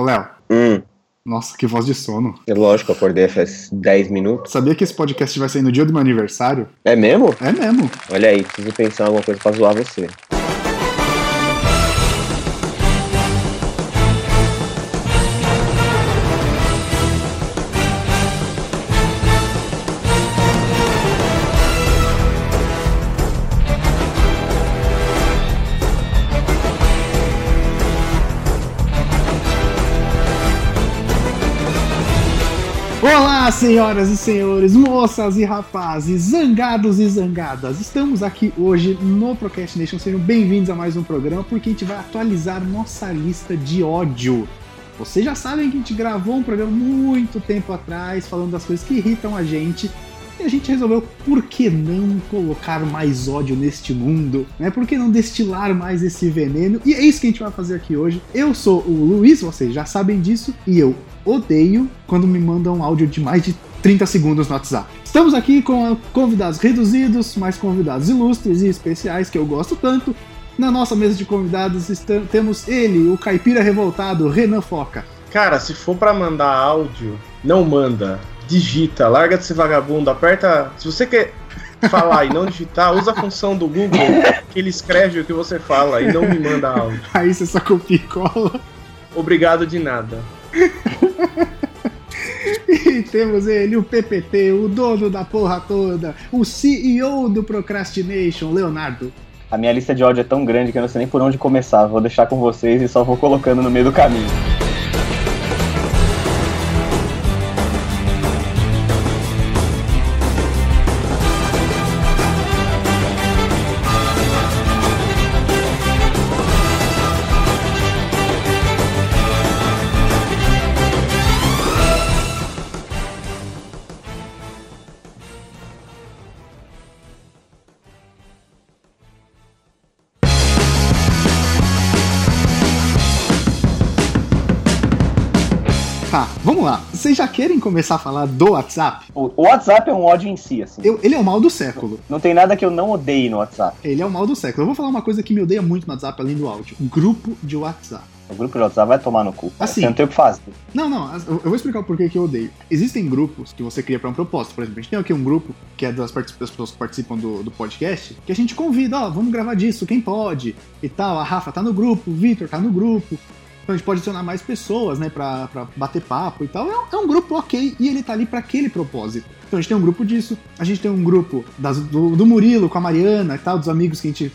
Ô, Léo. Hum. Nossa, que voz de sono. É lógico, acordei faz 10 minutos. Sabia que esse podcast vai sair no dia do meu aniversário? É mesmo? É mesmo. Olha aí, preciso pensar em alguma coisa pra zoar você. Olá, senhoras e senhores, moças e rapazes, zangados e zangadas. Estamos aqui hoje no Procrastination. Sejam bem-vindos a mais um programa porque a gente vai atualizar nossa lista de ódio. Vocês já sabem que a gente gravou um programa muito tempo atrás falando das coisas que irritam a gente. E a gente resolveu, por que não colocar mais ódio neste mundo? Né? Por que não destilar mais esse veneno? E é isso que a gente vai fazer aqui hoje. Eu sou o Luiz, vocês já sabem disso, e eu odeio quando me mandam um áudio de mais de 30 segundos no WhatsApp. Estamos aqui com convidados reduzidos, mais convidados ilustres e especiais que eu gosto tanto. Na nossa mesa de convidados temos ele, o caipira revoltado, Renan Foca. Cara, se for para mandar áudio, não manda. Digita, larga de ser vagabundo, aperta. Se você quer falar e não digitar, usa a função do Google que ele escreve o que você fala e não me manda áudio. Aí você só copia e cola. Obrigado de nada. e temos ele, o PPT, o dono da porra toda, o CEO do Procrastination, Leonardo. A minha lista de ódio é tão grande que eu não sei nem por onde começar. Vou deixar com vocês e só vou colocando no meio do caminho. Vocês já querem começar a falar do WhatsApp? O WhatsApp é um ódio em si, assim. Eu, ele é o mal do século. Não tem nada que eu não odeie no WhatsApp. Ele é o mal do século. Eu vou falar uma coisa que me odeia muito no WhatsApp, além do áudio. Grupo de WhatsApp. O grupo de WhatsApp vai tomar no cu. Assim, Você não tem o que fazer. Não, não, eu vou explicar o porquê que eu odeio. Existem grupos que você cria para um propósito. Por exemplo, a gente tem aqui um grupo que é das, das pessoas que participam do, do podcast, que a gente convida, ó, vamos gravar disso, quem pode e tal. A Rafa tá no grupo, o Vitor tá no grupo. A gente pode adicionar mais pessoas, né, pra, pra bater papo e tal. É um, é um grupo ok e ele tá ali para aquele propósito. Então a gente tem um grupo disso, a gente tem um grupo das, do, do Murilo com a Mariana e tal, dos amigos que a gente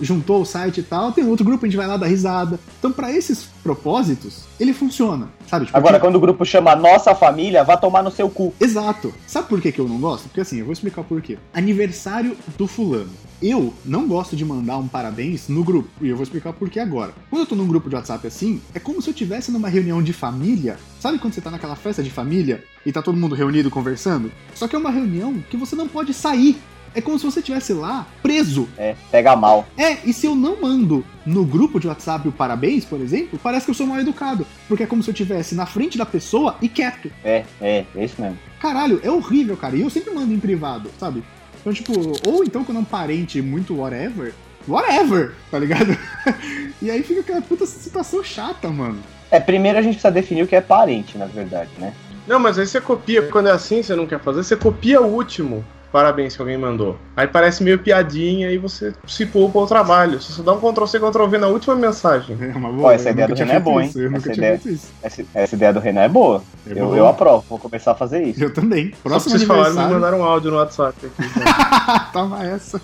juntou o site e tal, tem outro grupo, a gente vai lá dar risada. Então, para esses propósitos, ele funciona, sabe? Tipo, Agora, quando o grupo chama Nossa Família, vá tomar no seu cu. Exato. Sabe por que, que eu não gosto? Porque assim, eu vou explicar por quê. Aniversário do fulano. Eu não gosto de mandar um parabéns no grupo. E eu vou explicar por que agora. Quando eu tô num grupo de WhatsApp assim, é como se eu estivesse numa reunião de família. Sabe quando você tá naquela festa de família e tá todo mundo reunido conversando? Só que é uma reunião que você não pode sair. É como se você estivesse lá preso. É, pega mal. É, e se eu não mando no grupo de WhatsApp o parabéns, por exemplo, parece que eu sou mal educado. Porque é como se eu estivesse na frente da pessoa e quieto. É, é, é isso mesmo. Caralho, é horrível, cara. E eu sempre mando em privado, sabe? Então, tipo, ou então quando é um parente muito whatever, whatever, tá ligado? e aí fica aquela puta situação chata, mano. É, primeiro a gente precisa definir o que é parente, na verdade, né? Não, mas aí você copia, quando é assim, você não quer fazer, você copia o último parabéns que alguém mandou. Aí parece meio piadinha e você se poupa o trabalho. Você só dá um Ctrl-C, Ctrl-V na última mensagem. É uma Pô, boa. essa ideia do Renan é boa, hein? Essa ideia- feito isso. Essa, essa ideia do Renan é boa. É eu, boa. eu aprovo, vou começar a fazer isso. Eu também. Só Próximo vocês falarem, me mandaram um áudio no WhatsApp aqui. Toma essa.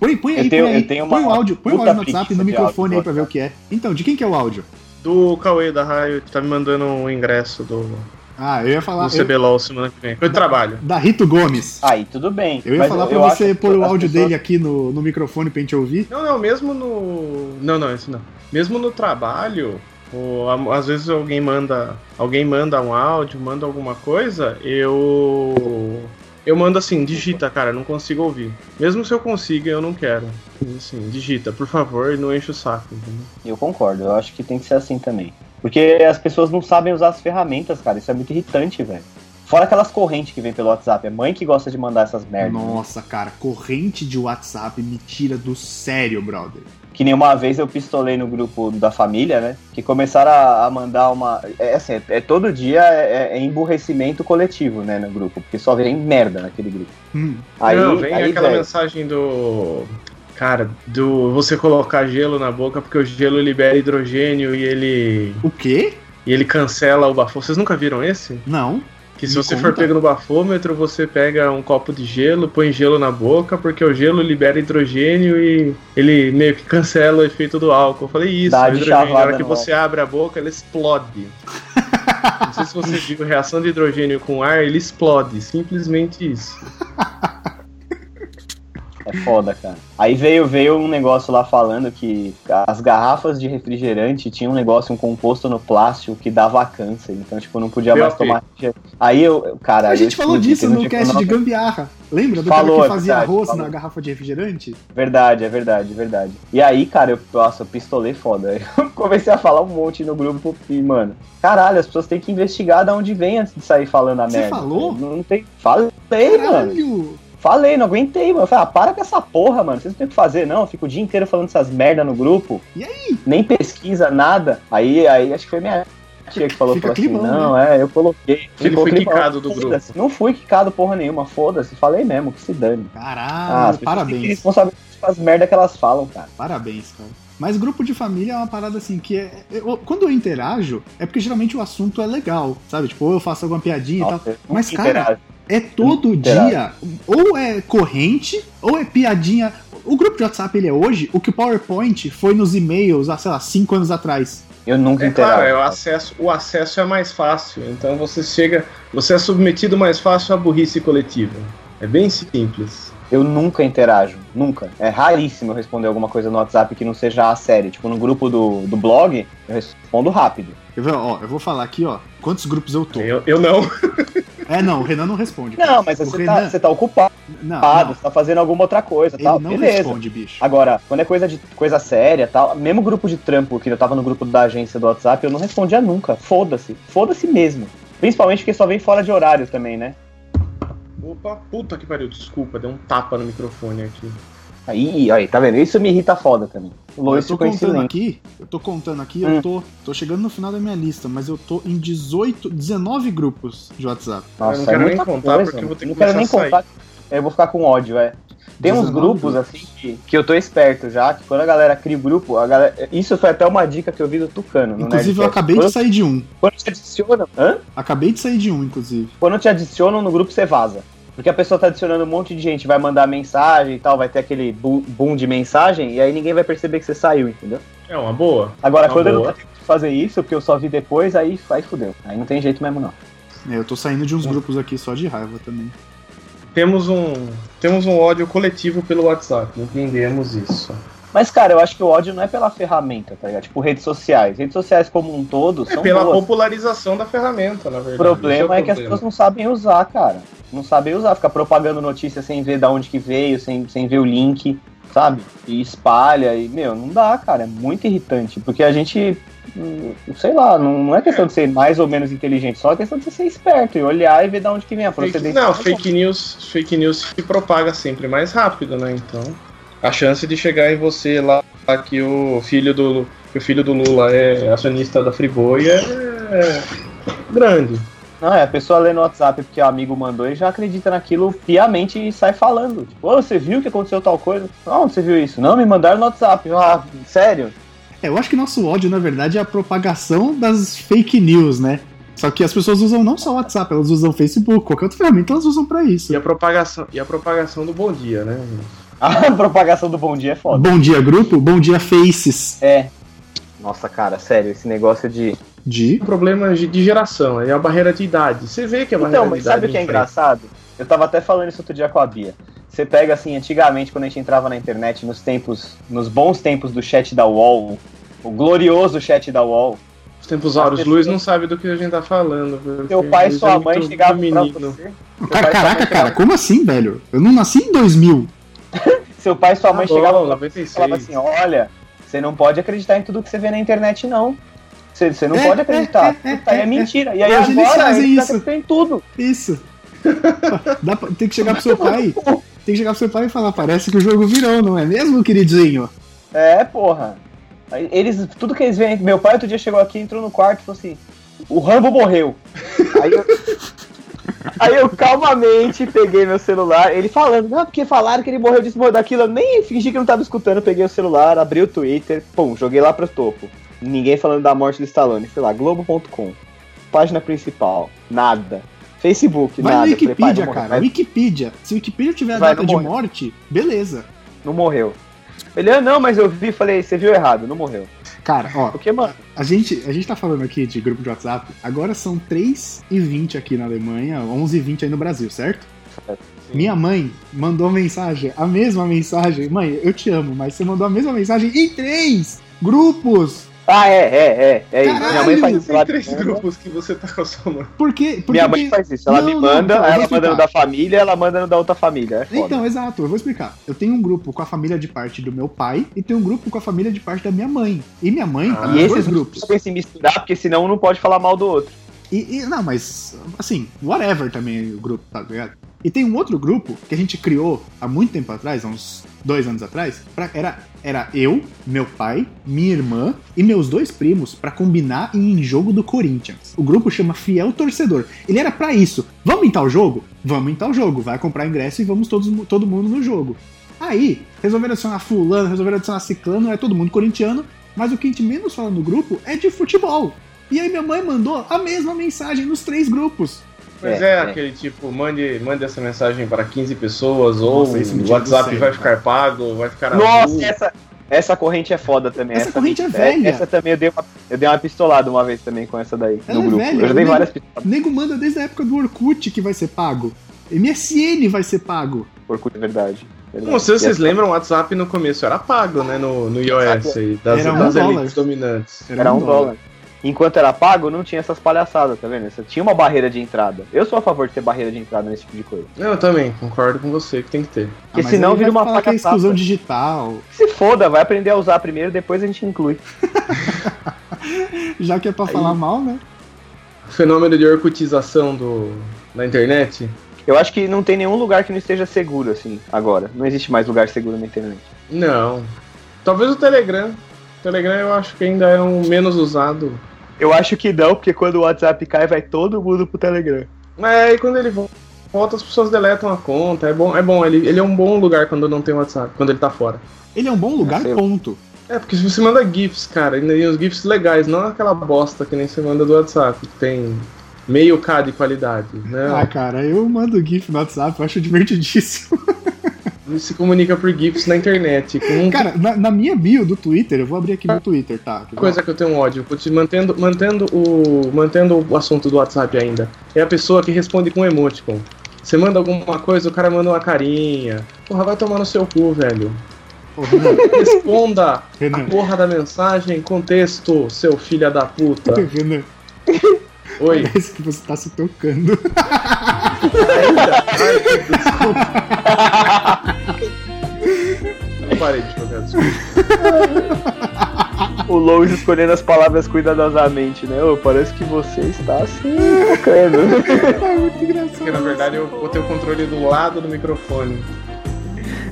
Põe, põe Eu aí, tenho- põe aí. eu tenho põe o áudio, põe o áudio no WhatsApp preguiça no microfone áudio aí pra ver o que é. Então, de quem que é o áudio? Do Cauê da Raio, que tá me mandando um ingresso do, Ah, eu ia falar. do eu- CBLOL semana que vem. Foi de trabalho. da Rito Gomes. Aí, tudo bem. Eu ia Mas falar pra eu você pôr o áudio pessoas- dele aqui no, no microfone pra gente ouvir. Não, não, mesmo no. Não, não, esse não. Mesmo no trabalho, o- a- às vezes alguém manda. Alguém manda um áudio, manda alguma coisa, eu. Eu mando assim, digita, cara, não consigo ouvir. Mesmo se eu consiga, eu não quero. Assim, digita, por favor, e não enche o saco. entendeu? Eu concordo, eu acho que tem que ser assim também. Porque as pessoas não sabem usar as ferramentas, cara. Isso é muito irritante, velho. Fora aquelas correntes que vem pelo WhatsApp. É mãe que gosta de mandar essas merdas. Nossa, cara, corrente de WhatsApp me tira do sério, brother. Que nem uma vez eu pistolei no grupo da família, né? Que começaram a, a mandar uma. É assim, é, é todo dia é, é emburrecimento coletivo, né, no grupo. Porque só vem merda naquele grupo. Hum. Aí, não, vem aí, aquela velho, mensagem do. Cara, do você colocar gelo na boca porque o gelo libera hidrogênio e ele. O quê? E ele cancela o bafômetro. Vocês nunca viram esse? Não. Que se você for conta. pego no bafômetro, você pega um copo de gelo, põe gelo na boca, porque o gelo libera hidrogênio e ele meio que cancela o efeito do álcool. Eu falei isso, Dá o hidrogênio, na hora que você abre a boca, ele explode. Não sei se você viu reação de hidrogênio com ar, ele explode. Simplesmente isso. Foda, cara. Aí veio, veio um negócio lá falando que as garrafas de refrigerante tinham um negócio, um composto no plástico que dava câncer. Então, tipo, não podia mais tomar. Aí eu, cara. a eu gente falou disso no eu cast não- de gambiarra. Lembra do Falou, cara que é fazia verdade, arroz falou. na garrafa de refrigerante? Verdade, é verdade, é verdade. E aí, cara, eu, nossa, eu pistolei foda. Eu comecei a falar um monte no grupo e, mano, caralho, as pessoas têm que investigar de onde vem antes de sair falando a Você merda. falou? Não tem. Falei, mano. Falei, não aguentei, mano. Eu falei, ah, para com essa porra, mano. Vocês não tem o que fazer, não. Eu fico o dia inteiro falando essas merda no grupo. E aí? Nem pesquisa, nada. Aí, aí acho que foi minha tia que falou, Fica falou assim, climão, não, é, eu coloquei. Ele Ficou foi climão. quicado do grupo. Não fui quicado porra nenhuma, foda-se. Falei mesmo, que se dane. Ah, Caralho, que parabéns. responsabilidade as merda que elas falam, cara. Parabéns, cara. Mas grupo de família é uma parada assim que é. eu- quando eu interajo, é porque geralmente o assunto é legal, sabe? Tipo, ou eu faço alguma piadinha e tal. Nossa, Mas, cara, interajo. É todo Interajo. dia, ou é corrente, ou é piadinha. O grupo de WhatsApp ele é hoje o que o PowerPoint foi nos e-mails há, sei lá, cinco anos atrás. eu nunca É interajo. claro, é o acesso, o acesso é mais fácil. Então você chega. Você é submetido mais fácil à burrice coletiva. É bem simples. Eu nunca interajo, nunca. É raríssimo eu responder alguma coisa no WhatsApp que não seja a série. Tipo, no grupo do, do blog, eu respondo rápido. Eu vou, ó, eu vou falar aqui, ó, quantos grupos eu tô. Eu, eu não. É, não, o Renan não responde. Não, mas O você Renan- tá, você tá ocupado, Não, não, você tá fazendo alguma outra coisa, ele tal. não Beleza. responde, bicho. Agora, quando é coisa de coisa séria tal, mesmo grupo de trampo que eu tava no grupo da agência do WhatsApp, eu não respondia nunca. Foda-se. Foda-se mesmo. Principalmente porque só vem fora de horário também, né? Opa, puta que pariu, desculpa, deu um tapa no microfone aqui. Aí, aí, tá vendo? Isso me irrita foda também. O eu Lois tô contando aqui, eu tô contando aqui, Hum. eu tô, tô chegando no final da minha lista, mas eu tô em 18, 19 grupos de WhatsApp. Eu Nossa, não é quero nem muita contar, coisa, porque eu vou ter que Não quero nem contar. Eu vou ficar com ódio, é. Tem uns 19 grupos, grupos. assim, que, que eu tô esperto já, que quando a galera cria o grupo, a galera. Isso foi até uma dica que eu vi do Tucano. no Inclusive, eu acabei de quando, sair de um. quando te adicionam. Hã? Acabei de sair de um, inclusive. Quando te adicionam no grupo, você vaza. Porque a pessoa tá adicionando um monte de gente, vai mandar mensagem e tal, vai ter aquele boom de mensagem, e aí ninguém vai perceber que você saiu, entendeu? É uma boa. Agora, Uma quando eu não boa. tendo que fazer isso, porque eu só vi depois, aí, aí fudeu. Aí não tem jeito mesmo, não. É, eu tô saindo de uns grupos aqui só de raiva também. Temos um, temos um ódio coletivo pelo WhatsApp, entendemos isso. Mas, cara, eu acho que o ódio não é pela ferramenta, tá ligado? Tipo, redes sociais. Redes sociais como um todo É são pela boas. popularização da ferramenta, na O verdade. problema Esse é, que as pessoas não sabem usar, cara. Não sabem usar, fica propagando notícia sem ver da onde que veio, sem, sem ver o link, sabe? E espalha, e, meu, não dá, cara. É muito irritante. Porque a gente, hum, sei lá, não, não é questão de ser mais ou menos inteligente, só é questão de você ser esperto e olhar e ver da onde que vem a Fake- procedência. não, fake news, fake news se propaga sempre mais rápido, né? Então, a chance de chegar em você lá que o filho do que o filho do Lula é acionista da Friboi é grande. Não, é, a pessoa lê no WhatsApp porque o amigo mandou e já acredita naquilo piamente e sai falando. Tipo, ô, você viu que aconteceu tal coisa? Não, você viu isso? Não, me mandaram no WhatsApp. Ah, sério? É, eu acho que nosso ódio, na verdade, é a propagação das fake news, né? Só que as pessoas usam não só o WhatsApp, elas usam o Facebook, qualquer outra ferramenta elas usam pra isso. E a propagação, e a propagação do bom dia, né? A propagação do bom dia é foda. Bom dia, grupo. Bom dia, faces. É. Nossa, cara, sério, esse negócio de. De. Um problema de de geração, é a barreira de idade. Você vê que a barreira Então, de mas idade. sabe o que é engraçado? Eu tava até falando isso outro dia com a Bia. Você pega assim, antigamente, quando a gente entrava na internet, nos tempos, nos bons tempos do chat da UOL, o glorioso chat da UOL, Os tempos áureos, Luiz não sabe do que a gente tá falando. seu pai e sua é mãe chegavam pra menino. você. Cara, caraca, cara, como assim, velho? Eu não nasci em 2000. Seu pai e sua mãe bom, chegavam pra você e 96. falavam assim: olha, você não pode acreditar em tudo que você vê na internet, não. Você, você não É, pode acreditar. é, é, Puta, é, é, mentira. E aí eles agora fazem eles isso. acreditam em tudo. Isso. Dá pra- tem que chegar pro seu pai. Tem que chegar pro seu pai e falar, parece que o jogo virou, não é mesmo, queridinho? É, porra. Eles, tudo que eles veem. Meu pai outro dia chegou aqui, entrou no quarto e falou assim: o Rambo morreu. Aí eu, aí eu calmamente peguei meu celular, ele falando, não, porque falaram que ele morreu disso, morreu daquilo. Eu nem fingi que não tava escutando, peguei o celular, abri o Twitter, pum, joguei lá pro topo. Ninguém falando da morte do Stallone. Sei lá, Globo.com. Página principal. Nada. Facebook, Vai nada. Wikipedia, cara. Wikipedia. Se o Wikipedia tiver a Vai, data de morte, beleza. Não morreu. Ele, ah, não, mas eu vi, falei, você viu errado, não morreu. Cara, ó, Porque, mano, a gente, a gente tá falando aqui de grupo de WhatsApp, agora são 3h20 aqui na Alemanha, 11h20 aí no Brasil, certo? Minha mãe mandou mensagem, a mesma mensagem. Mãe, eu te amo, mas você mandou a mesma mensagem em três grupos. Ah, é, é, é. é isso. Minha mãe Caralho, faz isso. Tem três manda. grupos que você tá com a sua mãe. Por quê? Porque Minha mãe tem- faz isso. Ela Não, me não, manda, eu ela vou manda no explicar. da família, ela manda no da outra família. É. Então, exato, eu vou explicar. Eu tenho um grupo com a família de parte do meu pai e tenho um grupo com a família de parte da minha mãe. E minha mãe tá Ah, nos e dois esses grupos. grupos podem se misturar, porque senão um não pode falar mal do outro. E, e- não, mas assim, whatever também o grupo, tá ligado? E tem um outro grupo que a gente criou há muito tempo atrás, há uns dois anos atrás, pra- era, era eu, meu pai, minha irmã e meus dois primos pra combinar em jogo do Corinthians. O grupo chama Fiel Torcedor. Ele era pra isso. Vamos em tal jogo? Vamos em tal jogo. Vai comprar ingresso e vamos todos, todo mundo no jogo. Aí, resolveram adicionar fulano, resolveram adicionar ciclano, é todo mundo corintiano, mas o que a gente menos fala no grupo é de futebol. E aí minha mãe mandou a mesma mensagem nos três grupos. Mas É, é, é. aquele tipo, mande, mande essa mensagem para 15 pessoas, ou Nossa, me o WhatsApp sério, vai cara. ficar pago, vai ficar Nossa, azul. essa, essa corrente é foda também. Essa corrente é essa, velha. Essa também eu dei, uma, eu dei uma pistolada uma vez também com essa daí, Ela no é grupo. velha, eu já dei várias pistoladas. Nego manda desde a época do Orkut que vai ser pago. MSN vai ser pago. por é verdade. verdade. Não sei se vocês essa- lembram, o WhatsApp no começo era pago, né? No, no iOS aí, das, Era um das dólar. elites dominantes. Era um dólar. Enquanto era pago, não tinha essas palhaçadas, tá vendo? Você tinha uma barreira de entrada. Eu sou a favor de ter barreira de entrada nesse tipo de coisa. Eu também, concordo com você que tem que ter. Ah, Porque mas senão aí vira uma falar que é faca exclusão tapa. digital. Se foda, vai aprender a usar primeiro, depois a gente inclui. Já que é pra falar mal, né? O fenômeno de orcutização do, da internet. Eu acho que não tem nenhum lugar que não esteja seguro, assim, agora. Não existe mais lugar seguro na internet. Não. Talvez o Telegram. O Telegram eu acho que ainda é um menos usado. Eu acho que não, porque quando o WhatsApp cai, vai todo mundo pro Telegram. Mas aí quando ele vo- volta, as pessoas deletam a conta. É bom, é bom. Ele, ele é um bom lugar quando não tem WhatsApp, quando ele tá fora. Ele é um bom lugar, sei. ponto. É, porque se você manda GIFs, cara, ainda tem os GIFs legais, não aquela bosta que nem você manda do WhatsApp, que tem meio K de qualidade, né? Ah, cara, eu mando GIF no WhatsApp, eu acho divertidíssimo. Se comunica por GIFs na internet. Um Cara, na, na minha bio do Twitter, eu vou abrir aqui meu Twitter, tá? coisa que eu tenho ódio, vou te- mantendo, mantendo, o, mantendo o assunto do WhatsApp ainda. É a pessoa que responde com emoticon. Você manda alguma coisa, o cara manda uma carinha. Porra, vai tomar no seu cu, velho. Ô, Renan, Responda a Renan, porra da mensagem com texto, seu filho da puta. Renan, Oi. parece que você tá se tocando. Eu parei de jogar. O Lois escolhendo as palavras cuidadosamente, né? Ô, parece que você está se tocando. É muito engraçado. Porque na verdade eu botei o controle do lado do microfone.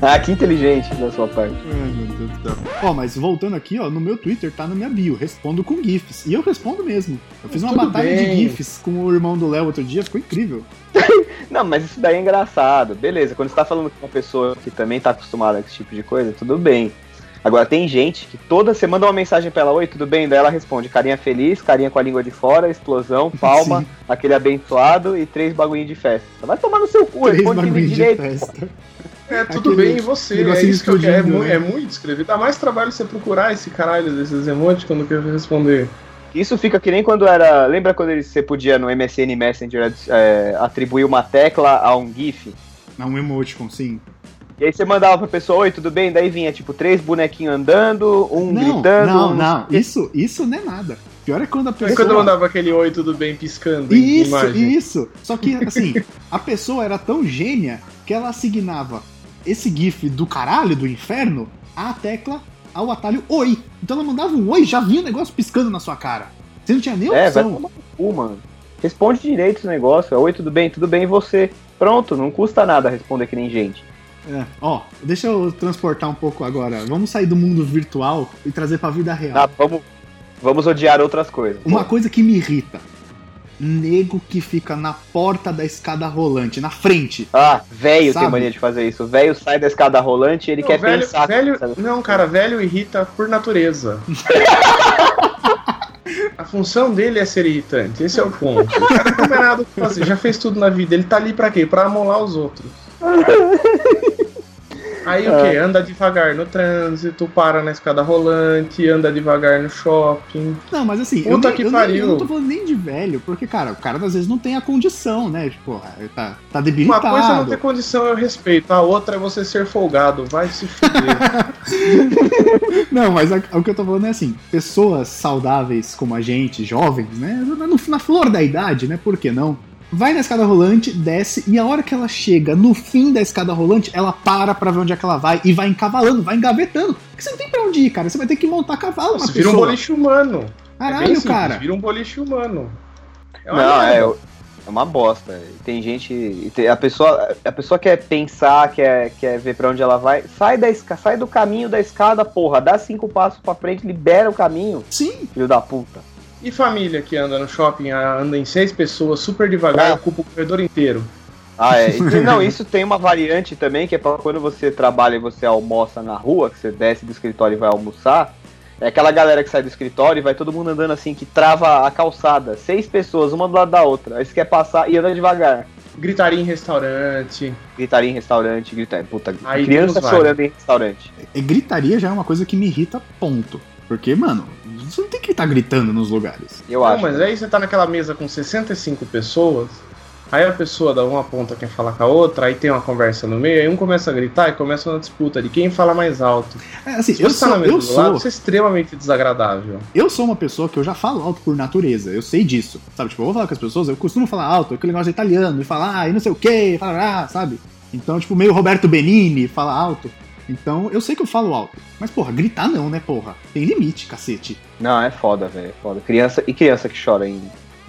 Ah, que inteligente da sua parte. Ai, meu Deus do céu. Ó, mas voltando aqui, ó, no meu Twitter tá na minha bio, respondo com GIFs. E eu respondo mesmo. Eu fiz uma Tudo batalha bem. de GIFs com o irmão do Léo outro dia, ficou incrível. Não, mas isso daí é engraçado. Beleza, quando você tá falando com uma pessoa que também tá acostumada com esse tipo de coisa, tudo bem. Agora tem gente que toda você manda uma mensagem pra ela, oi, tudo bem? Daí ela responde, carinha feliz, carinha com a língua de fora, explosão, palma, Sim. aquele abençoado e três bagulhinhos de festa. Vai tomar no seu cu, Três responde bagulhos de direito. festa. É, tudo Aquele bem, e você? É isso que eu quero. É, né? é muito escrever. Dá mais trabalho você procurar esse caralho desses emoticons do que responder. Isso fica que nem quando era. Lembra quando você podia no MSN Messenger é, atribuir uma tecla a um GIF? Não, um emoticon, sim. E aí você mandava pra pessoa, oi, tudo bem? Daí vinha tipo três bonequinhos andando, um não, gritando. não, um- não. Isso, isso não é nada. Pior é quando a pessoa. quando eu mandava aquele oi, tudo bem, piscando em Isso, imagem. isso. Só que, assim, a pessoa era tão gênia que ela assignava esse GIF do caralho, do inferno, à tecla, ao atalho oi. Então ela mandava um oi, já vinha o negócio piscando na sua cara. Você não tinha nem É, vai opção. tomar cu, mano. Responde direito esse negócio. Oi, tudo bem? Tudo bem e você? Pronto, não custa nada responder que nem gente. É. Ó, deixa eu transportar um pouco agora. Vamos sair do mundo virtual e trazer pra vida real. Ah, vamos, vamos odiar outras coisas. Uma coisa que me irrita. Nego que fica na porta da escada rolante, na frente. Ah, velho Sabe? tem mania de fazer isso. O velho sai da escada rolante e ele Não, quer velho, pensar. velho- não, cara, velho irrita por natureza. A função dele é ser irritante, esse é o ponto. O cara não tem nada que fazer, já fez tudo na vida. Ele tá ali pra quê? Pra amolar os outros. Aí o que? Anda devagar no trânsito, para na escada rolante, anda devagar no shopping. Não, mas assim, eu, Puta que eu, pariu. eu não tô falando nem de velho, porque, cara, o cara às vezes não tem a condição, né? Tipo, tá, tá Uma debilitado. coisa é não ter condição, eu respeito. A outra é você ser folgado. Vai se fuder. Não, mas a- o que eu tô falando é assim, pessoas saudáveis como a gente, jovens, né? no- na flor da idade, né? Por que não? Vai na escada rolante, desce, e a hora que ela chega no fim da escada rolante, ela para pra ver onde é que ela vai e vai encavalando, vai engavetando. Porque você não tem pra onde ir, cara. Você vai ter que montar cavalo na Você vira um boliche humano. é bem Caralho, simples, cara. Vira um boliche humano. É Não, é, é uma bosta. Tem gente. A pessoa, a pessoa quer pensar, quer, quer ver pra onde ela vai. Sai, da esca, sai do caminho da escada, porra. Dá cinco passos pra frente, libera o caminho, Sim, filho da puta. E família que anda no shopping, ah, anda em seis pessoas, super devagar, Ah. ocupa o corredor inteiro. Ah, é. E, não, isso tem uma variante também, que é pra quando você trabalha e você almoça na rua, que você desce do escritório e vai almoçar. É aquela galera que sai do escritório e vai todo mundo andando assim, que trava a calçada. Seis pessoas, uma do lado da outra. Aí você quer passar e anda devagar. Gritaria em restaurante. Gritaria em restaurante, gritar. Puta, Aí criança chorando em restaurante. E gritaria já é uma coisa que me irrita, ponto. Porque, mano, que estar gritando nos lugares. Eu não, acho. mas aí você tá naquela mesa com 65 pessoas, aí a pessoa da uma ponta quer falar com a outra, aí tem uma conversa no meio, aí um começa a gritar e começa uma disputa de quem fala mais alto. É, assim, Se eu você tá sou, na mesa eu do lado, sou, isso é extremamente desagradável. eu sou uma pessoa que eu já falo alto por natureza, eu sei disso. Sabe, tipo, eu vou falar com as pessoas, eu costumo falar alto, aquele negócio italiano, e falar, ah, e não sei o que, falar, ah, sabe? Então, tipo, meio Roberto Benini, fala alto. Então, eu sei que eu falo alto. Mas, porra, gritar não, né, porra? Tem limite, cacete. Não, é foda, velho. É foda. Criança, e criança que chora em,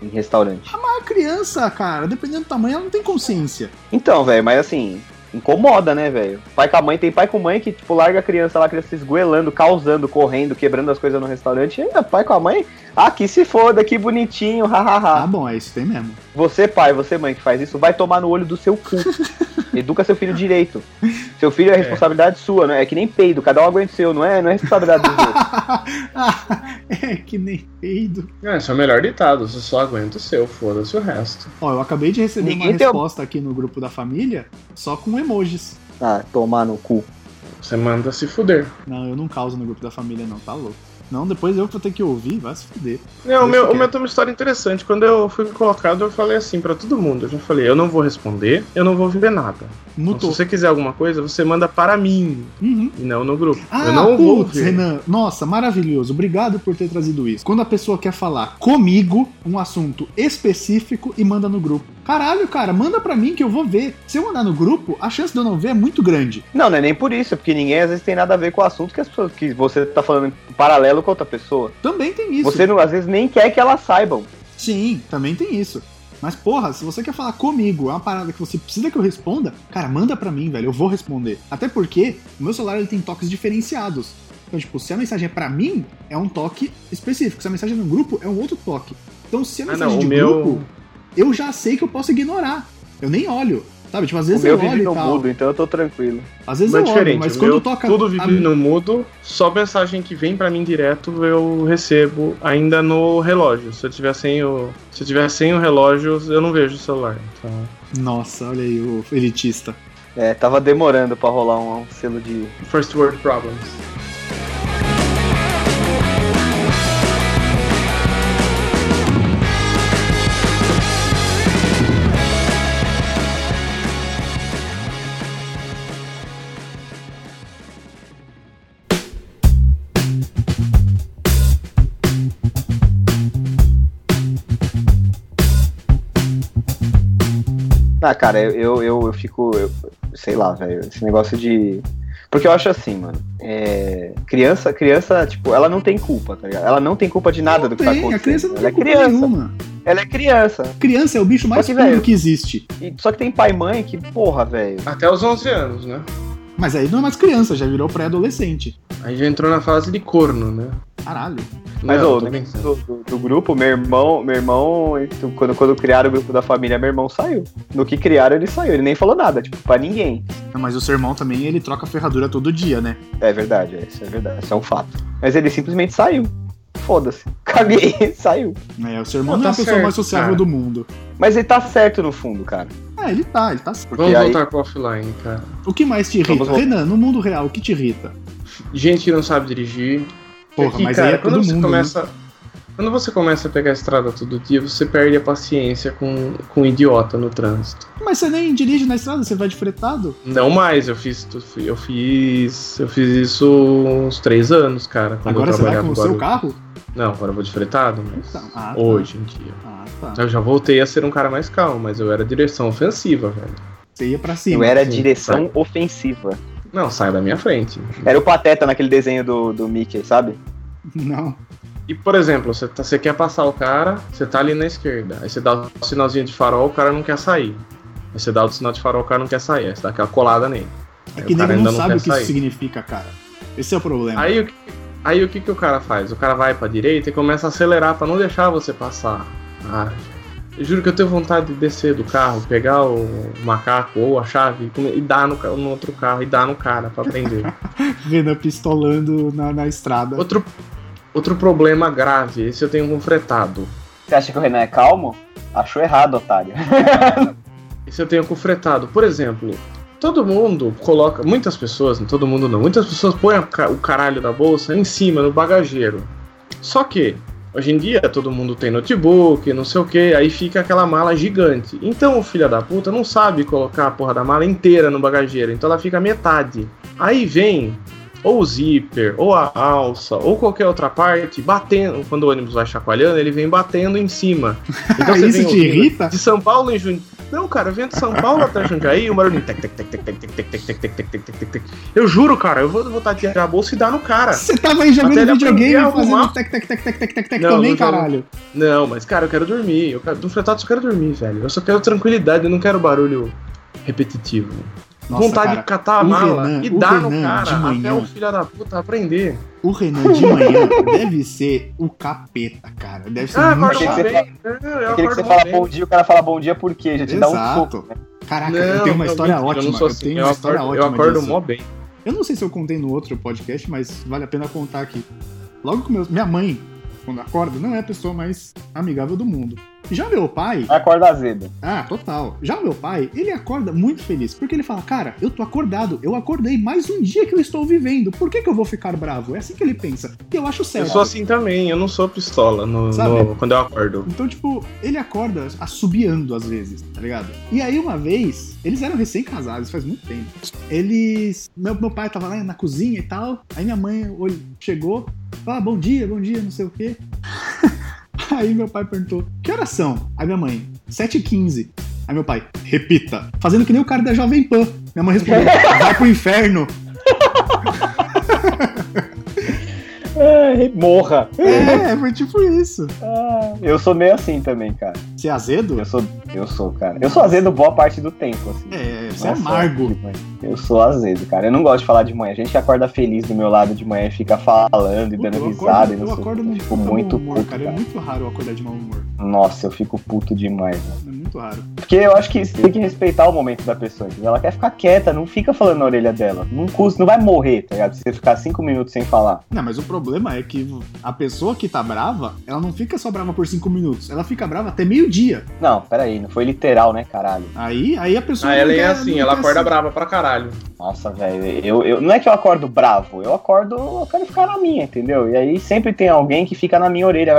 em restaurante. A criança, cara, dependendo do tamanho, ela não tem consciência. Então, velho, mas assim, incomoda, né, velho? Pai com a mãe, tem pai com mãe que, tipo, larga a criança lá, a criança se esgoelando, causando, correndo, quebrando as coisas no restaurante. E ainda pai com a mãe, ah, que se foda, que bonitinho, Ah, hahaha. bom, é isso tem mesmo. Você, pai, você, mãe, que faz isso, vai tomar no olho do seu cu. Educa seu filho direito. Seu filho é responsabilidade sua, né? É que nem peido, cada um aguenta o seu, não é, não é responsabilidade dos outros. é que nem peido. É, esse é o melhor ditado, você só aguenta o seu, foda-se o resto. Ó, eu acabei de receber Ninguém uma tem- resposta aqui no grupo da família, só com emojis. Ah, tomar no cu. Você manda se fuder. Não, eu não causo no grupo da família, não, tá louco. Não, depois eu vou ter que ouvir, vai se fuder. Não, o meu, o meu tem uma história interessante. Quando eu fui colocado, eu falei assim pra todo mundo. Eu já falei, eu não vou responder, eu não vou ver nada. Então, se você quiser alguma coisa, você manda para mim Uhum. e não no grupo. Ah, eu não vou putz. Renan. Nossa, maravilhoso. Obrigado por ter trazido isso. Quando a pessoa quer falar comigo um assunto específico e manda no grupo. Caralho, cara, manda pra mim que eu vou ver. Se eu mandar no grupo, a chance de eu não ver é muito grande. Não, não é nem por isso, é porque ninguém às vezes tem nada a ver com o assunto que as pessoas que você tá falando em paralelo com outra pessoa. Também tem isso. Você não, às vezes nem quer que elas saibam. Sim, também tem isso. Mas, porra, se você quer falar comigo, é uma parada que você precisa que eu responda, cara, manda pra mim, velho, eu vou responder. Até porque o meu celular ele tem toques diferenciados. Então, tipo, se a mensagem é pra mim, é um toque específico. Se a mensagem é no grupo, é um outro toque. Então, se a Ah, mensagem não, de o meu- grupo, eu já sei que eu posso ignorar. Eu nem olho. Sabe, tipo, às O vezes meu eu vive olho e no tal. mudo, então eu tô tranquilo. Às vezes Mas eu é olho, diferente, mas o quando meu toca. tudo a- vive no mudo, só mensagem que vem pra mim direto eu recebo ainda no relógio. Se eu tiver sem o, se eu tiver sem o relógio, eu não vejo o celular. Então, Nossa, olha aí o elitista. É, tava demorando pra rolar um, um selo de. first world problems. Ah, cara, eu, eu, eu, eu fico. eu- sei lá, velho. Esse negócio de. Porque eu acho assim, mano. É... Criança, criança, tipo, ela não tem culpa, tá ligado? Ela não tem culpa de nada Não do que tem, tá acontecendo. a criança não ela tem é culpa criança. nenhuma. Ela é criança. Criança é o bicho mais Só que, puro velho- que existe. E- só que tem pai e mãe que, porra, velho. Até os 11 anos, né? Mas aí não é mais criança, já virou pré-adolescente. Aí já entrou na fase de corno, né? Caralho. Mas Não, ô, do, do- do grupo, meu irmão, meu irmão, quando, quando criaram o grupo da família, meu irmão saiu. No que criaram, ele saiu. Ele nem falou nada, tipo, pra ninguém. Não, Mas o seu irmão também, ele troca ferradura todo dia, né? É verdade, é, isso é verdade, isso é um fato. Mas ele simplesmente saiu. Foda-se. Caguei, saiu. É, o seu irmão Não, não, é a tá pessoa certo, mais sociável cara. do mundo. Mas ele tá certo no fundo, cara. Ah, ele tá, ele tá certo. Porque Vamos aí- voltar pro offline, cara. O que mais te irrita? Renan, no mundo real, o que te irrita? Gente que não sabe dirigir. Porra, Aqui, mas cara, aí é quando todo você mundo, começa. Quando você começa a pegar a estrada todo dia, você perde a paciência com, com um idiota no trânsito. Mas você nem dirige na estrada, você vai de fretado? Não mais, eu fiz. Eu fiz. Eu fiz isso uns três anos, cara. Quando Agora eu você vai trabalhava com o seu carro? Não, agora eu vou de fretado, mas. Então, ah, tá. Hoje em dia. Ah, tá. Eu já voltei a ser um cara mais calmo, mas eu era direção ofensiva, velho. Você ia pra Eu cima. era sim, direção ofensiva. Não, sai da minha frente. Era o Pateta naquele desenho do, do Mickey, sabe? Não. E, por exemplo, você, tá- você quer passar o cara, você tá ali na esquerda. Aí você dá o sinalzinho de farol, o cara não quer sair. Aí você dá o sinal de farol, o cara não quer sair. Aí você dá aquela colada nele. É Aí que o cara não sabe o que isso sair. significa, cara. Esse é o problema. Aí, o que- aí o que, que o cara faz? O cara vai pra direita e começa a acelerar pra não deixar você passar. Ah, eu juro que eu tenho vontade de descer do carro, pegar o macaco ou a chave e dar no, no outro carro e dar no cara pra prender. Renan pistolando na, na estrada. outro, outro problema grave, esse eu tenho com fretado. Você acha que o Renan é calmo? Achou errado, otário. Esse eu tenho com fretado. Por exemplo, todo mundo coloca. Muitas pessoas, não todo mundo não, muitas pessoas põem o caralho da bolsa em cima, no bagageiro. Só que, hoje em dia, todo mundo tem notebook, não sei o que, aí fica aquela mala gigante. Então o filho da puta não sabe colocar a porra da mala inteira no bagageiro, então ela fica metade. Aí vem. Ou o zíper, ou a alça, ou qualquer outra parte, batendo. Quando o ônibus vai chacoalhando, ele vem batendo em cima. Então você Isso te irrita? De São Paulo em Jundiaí. Não, cara, eu venho de São Paulo até Jundiaí, o barulhinho. Tec, tec, tec, tec, tec, tec, tec, tec, tec, tec, tec, tec, tec, tec. Eu juro, cara, eu vou voltar a tirar a bolsa e dar no cara. Você tava aí jogando videogame fazendo tec, tec, tec, tec, tec, tec, tec também, caralho. Não, mas, cara, eu quero dormir. Eu quero, no fretado eu só quero dormir, velho. Eu só quero tranquilidade, eu não quero barulho repetitivo. Nossa, Vontade cara, de catar a mala Renan- e dar no Renan cara de até manhã- o filho da puta aprender. O Renan de manhã deve ser o capeta, cara. Deve ser Ah, muito você bem. Não, eu Aquele que você fala bom dia, o cara fala bom dia por quê? Já te dá um Exato. soco. né? Caraca, eu Não, tenho uma não, história mentira, ótima. Eu, não sou eu assim. tenho eu uma história acordo, ótima eu acordo disso. mó bem. Eu não sei se eu contei no outro podcast, mas vale a pena contar aqui. Logo que meus, minha mãe, quando acorda, não é a pessoa mais amigável do mundo. Já meu pai, Acorda azedo. ah, total. Já meu pai, ele acorda muito feliz, porque ele fala, cara, eu tô acordado, eu acordei mais um dia que eu estou vivendo, por que, que eu vou ficar bravo? É assim que ele pensa. E eu acho Eu certo. sou assim também, eu não sou pistola no, Sabe? no- quando eu acordo. Então, tipo, ele acorda assobiando às vezes, tá ligado? E aí, uma vez, eles eram recém-casados, faz muito tempo. Eles. Meu, meu pai tava lá na cozinha e tal. Aí minha mãe chegou, falou: ah, bom dia, bom dia, não sei o quê. aí meu pai perguntou: que horas são? Aí minha mãe: 7h15. Aí meu pai: repita. Fazendo que nem o cara da Jovem Pan. Minha mãe respondeu: vai pro inferno. É, morra. É, foi tipo isso. Ah, eu sou meio assim também, cara. Você é azedo? Eu sou, eu sou, cara. Eu sou azedo boa parte do tempo, assim. É, você é Nossa, amargo. de manhã. Eu sou azedo, cara. Eu não gosto de falar de manhã. A gente que acorda feliz do meu lado de manhã e fica falando e Puta, dando eu risada acordo, e não eu sei acordo Fico puta muito mau humor, puto, cara. É cara. muito raro eu acordar de mau humor. Nossa, eu fico puto demais, mano. É muito raro. Porque eu acho que você tem que respeitar o momento da pessoa. entendeu? Ela quer ficar quieta, não fica falando na orelha dela. Não custa, não vai morrer, tá ligado? Se você ficar cinco minutos sem falar. Não, mas o problema é que a pessoa que tá brava, ela não fica só brava por cinco minutos. Ela fica brava até meio-dia. Não, peraí, não foi literal, né, caralho? Aí, aí a pessoa. Ah, não ela é quer- assim, não ela acorda se- brava pra caralho. Nossa, velho, eu, eu, não é que eu acordo bravo, eu acordo, eu quero ficar na minha, entendeu? E aí sempre tem alguém que fica na minha orelha.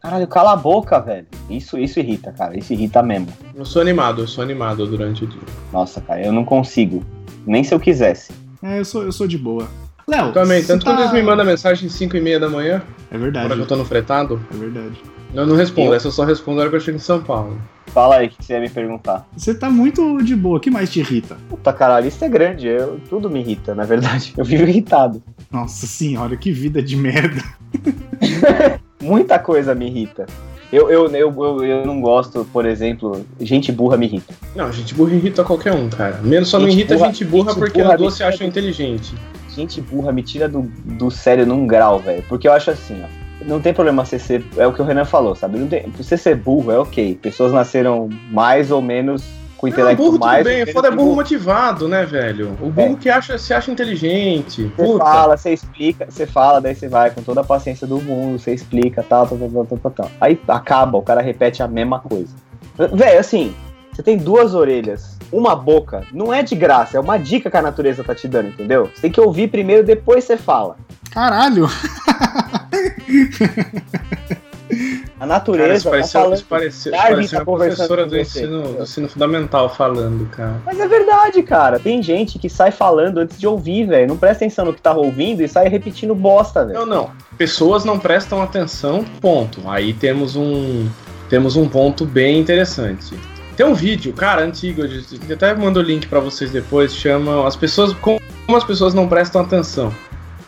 Caralho, cala a boca, velho. Isso, isso irrita, cara, isso irrita mesmo. Eu sou animado, eu sou animado durante o dia. Nossa, cara, eu não consigo. Nem se eu quisesse. É, eu sou, eu sou de boa. Léo. Também, tanto tá... quando eles me mandam mensagem 5 e meia da manhã, É verdade. que eu tô no fretado, É verdade. eu não respondo, Eu- essa eu só respondo na hora que eu chego em São Paulo. Fala aí o que você ia me perguntar. Você tá muito de boa, o que mais te irrita? Puta, cara, a lista é grande. Eu, tudo me irrita, na verdade. Eu vivo irritado. Nossa senhora, que vida de merda. Muita coisa me irrita. Eu, eu, eu, eu, eu não gosto, por exemplo, gente burra me irrita. Não, gente burra irrita qualquer um, cara. Menos só não Gente irrita burra- gente burra gente porque burra as duas se me- acham inteligente. Gente burra me tira do, do sério num grau, velho. Porque eu acho assim, ó. Não tem problema você ser. É o que o Renan falou, sabe? Não tem, você ser burro é ok. Pessoas nasceram mais ou menos com Não, intelecto burro mais. tudo bem, menos foda é burro motivado, né, velho? O burro que acha, se acha inteligente. Você Puta. fala, você explica, você fala, daí você vai com toda a paciência do mundo, você explica, tal, tal, tal, tal, tal, tal, tal. Aí acaba, o cara repete a mesma coisa. Velho, assim, você tem duas orelhas, uma boca, não é de graça, é uma dica que a natureza tá te dando, entendeu? Você tem que ouvir primeiro, depois você fala. Caralho! A Cara, natureza isso tá pareceu, falando. isso pareceu, tá professora do você. ensino, do ensino fundamental falando, cara. Mas é verdade, cara. Tem gente que sai falando antes de ouvir, velho. Não presta atenção no que tá ouvindo e sai repetindo bosta, velho. Não, não. Pessoas não prestam atenção, ponto. Aí temos um temos um ponto bem interessante. Tem um vídeo, cara, antigo, eu até mando o link pra vocês depois, chama as pessoas como as pessoas não prestam atenção.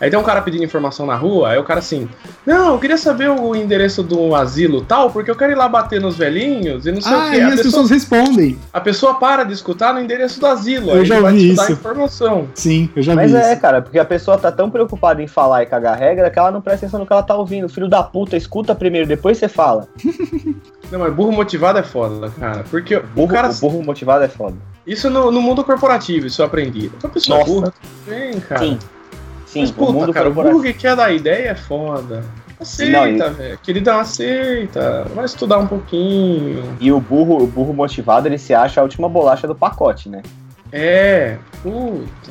Aí tem um cara pedindo informação na rua, aí o cara assim, não, eu queria saber o endereço do asilo tal, porque eu quero ir lá bater nos velhinhos e não sei o Ah, quê. e A as pessoa, pessoas respondem. a pessoa para de escutar no endereço do asilo, Eu aí já dar isso. informação. Sim, eu já Mas vi é, isso. cara, porque a pessoa tá tão preocupada em falar e cagar regra que ela não presta atenção no que ela tá ouvindo. Filho da puta, escuta primeiro, depois você fala. Não, mas burro motivado é foda, cara. Porque o Burro, cara. O burro motivado é foda. Isso no, no mundo corporativo, isso eu aprendi. Então, pessoa Nossa. burra, tudo bem, cara. Sim. Sim, Mas, o puta, mundo cara, o que quer dar ideia é foda. Aceita, e- velho. Queridão, aceita. Vai estudar um pouquinho. E o burro, o burro motivado, ele se acha a última bolacha do pacote, né? É, puta.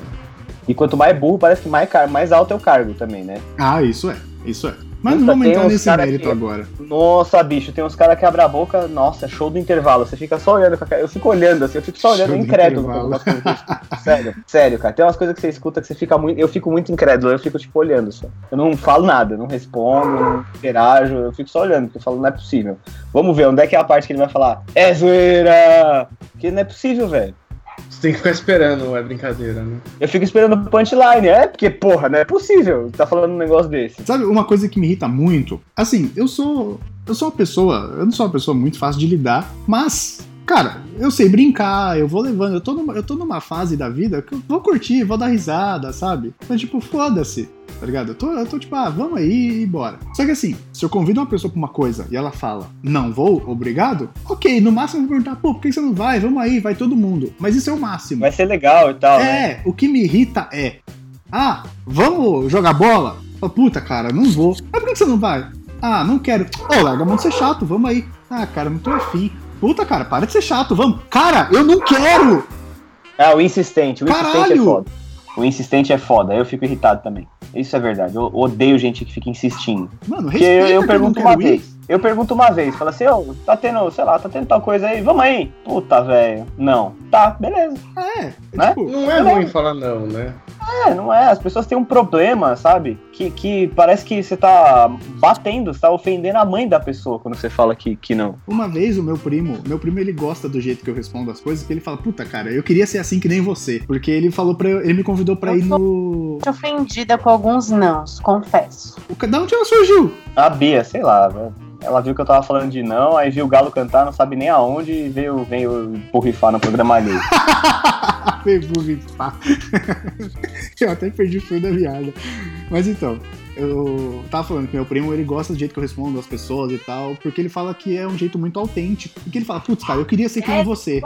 E quanto mais burro, parece que mais, car- mais alto é o cargo também, né? Ah, isso é, isso é. Mas Puta, não vamos entrar nesse mérito que- agora. Nossa, bicho, tem uns caras que abrem a boca, nossa, show do intervalo. Você fica só olhando com a cara. Eu fico olhando assim, eu fico só olhando Show incrédulo. que sério, sério, cara. Tem umas coisas que você escuta que você fica muito. Eu fico muito incrédulo, eu fico tipo olhando só. Eu não falo nada, não respondo, não interajo, eu fico só olhando, porque eu falo, não é possível. Vamos ver, onde é que é a parte que ele vai falar? É zoeira! Porque não é possível, velho. Você tem que ficar esperando, é brincadeira, né? Eu fico esperando o punchline. É, porque, porra, não é possível. Tá falando um negócio desse. Sabe, uma coisa que me irrita muito, assim, eu sou. Eu sou uma pessoa. Eu não sou uma pessoa muito fácil de lidar, mas. Cara, eu sei brincar, eu vou levando, eu tô numa, eu tô numa fase da vida que eu vou curtir, vou dar risada, sabe? Então, tipo, foda-se, tá ligado? Eu tô, eu tô tipo, ah, vamos aí e bora. Só que assim, se eu convido uma pessoa pra uma coisa e ela fala, não vou, obrigado, ok, no máximo eu vou perguntar, pô, por que você não vai? Vamos aí, vai todo mundo. Mas isso é o máximo. Vai ser legal e tal, né? É, o que me irrita é. Ah, vamos jogar bola? Fala, Puta, cara, não vou. Mas por que você não vai? Ah, não quero. Ô, larga a mão de ser chato, vamos aí. Ah, cara, não tô afim. Puta, cara, para de ser chato, vamos. Cara, eu não quero! Ah, o insistente. O insistente é Caralho! foda. O insistente é foda. Eu fico irritado também. Isso é verdade. Eu odeio gente que fica insistindo. Mano, Porque respeita eu, eu pergunto não uma ir. vez. Eu pergunto uma vez. Fala assim, ô, tá tendo, sei lá, tá tendo tal coisa aí? Vamos aí. Puta, velho. Não. Tá, beleza. É, é Né? tipo, Não é ruim falar não, né? É, não é. As pessoas têm um problema, sabe? Que, que parece que você tá batendo, você tá ofendendo a mãe da pessoa quando você fala que, que não. uma vez o meu primo, meu primo ele gosta do jeito que eu respondo as coisas, que ele fala, puta, cara, eu queria ser assim que nem você. Porque ele falou pra eu, ele me convidou pra ir no. Ofendida com alguns nãos, confesso. O Da onde ela surgiu? A Bia, sei lá, velho. Ela viu que eu tava falando de não, aí viu o Galo cantar, não sabe nem aonde e veio, veio porrifar no programa alheio. Foi burrifar. eu até perdi o fio da viada. Mas então, eu tava falando que meu primo ele gosta do jeito que eu respondo às pessoas e tal, porque ele fala que é um jeito muito autêntico. E que ele fala, putz, cara, eu queria ser que nem você.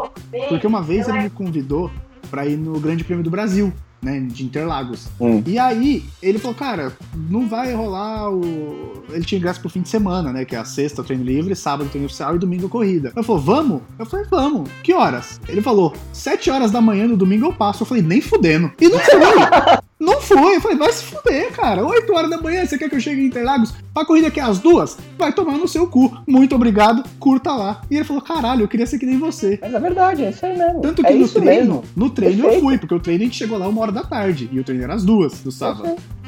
Porque uma vez ele me convidou pra ir no Grande Prêmio do Brasil, né, de Interlagos. Hum. E aí, ele falou, cara, não vai rolar o. Ele tinha ingresso pro fim de semana, né? Que é a sexta, treino livre, sábado, treino oficial e domingo corrida. Eu falou, vamos? Eu falei, vamos. Que horas? Ele falou, sete horas da manhã no domingo eu passo. Eu falei, nem fudendo. E não foi! não foi! Eu falei, vai se fuder, cara. Oito horas da manhã, você quer que eu chegue em Interlagos? A corrida aqui é às duas? Vai tomar no seu cu. Muito obrigado, curta lá. E ele falou, caralho, eu queria ser que nem você. Mas é verdade, é isso aí mesmo. Tanto que é no treino, mesmo. no treino eu fui, porque o treino a gente chegou lá uma hora da tarde. E o treino era às duas do sábado. Perfeito.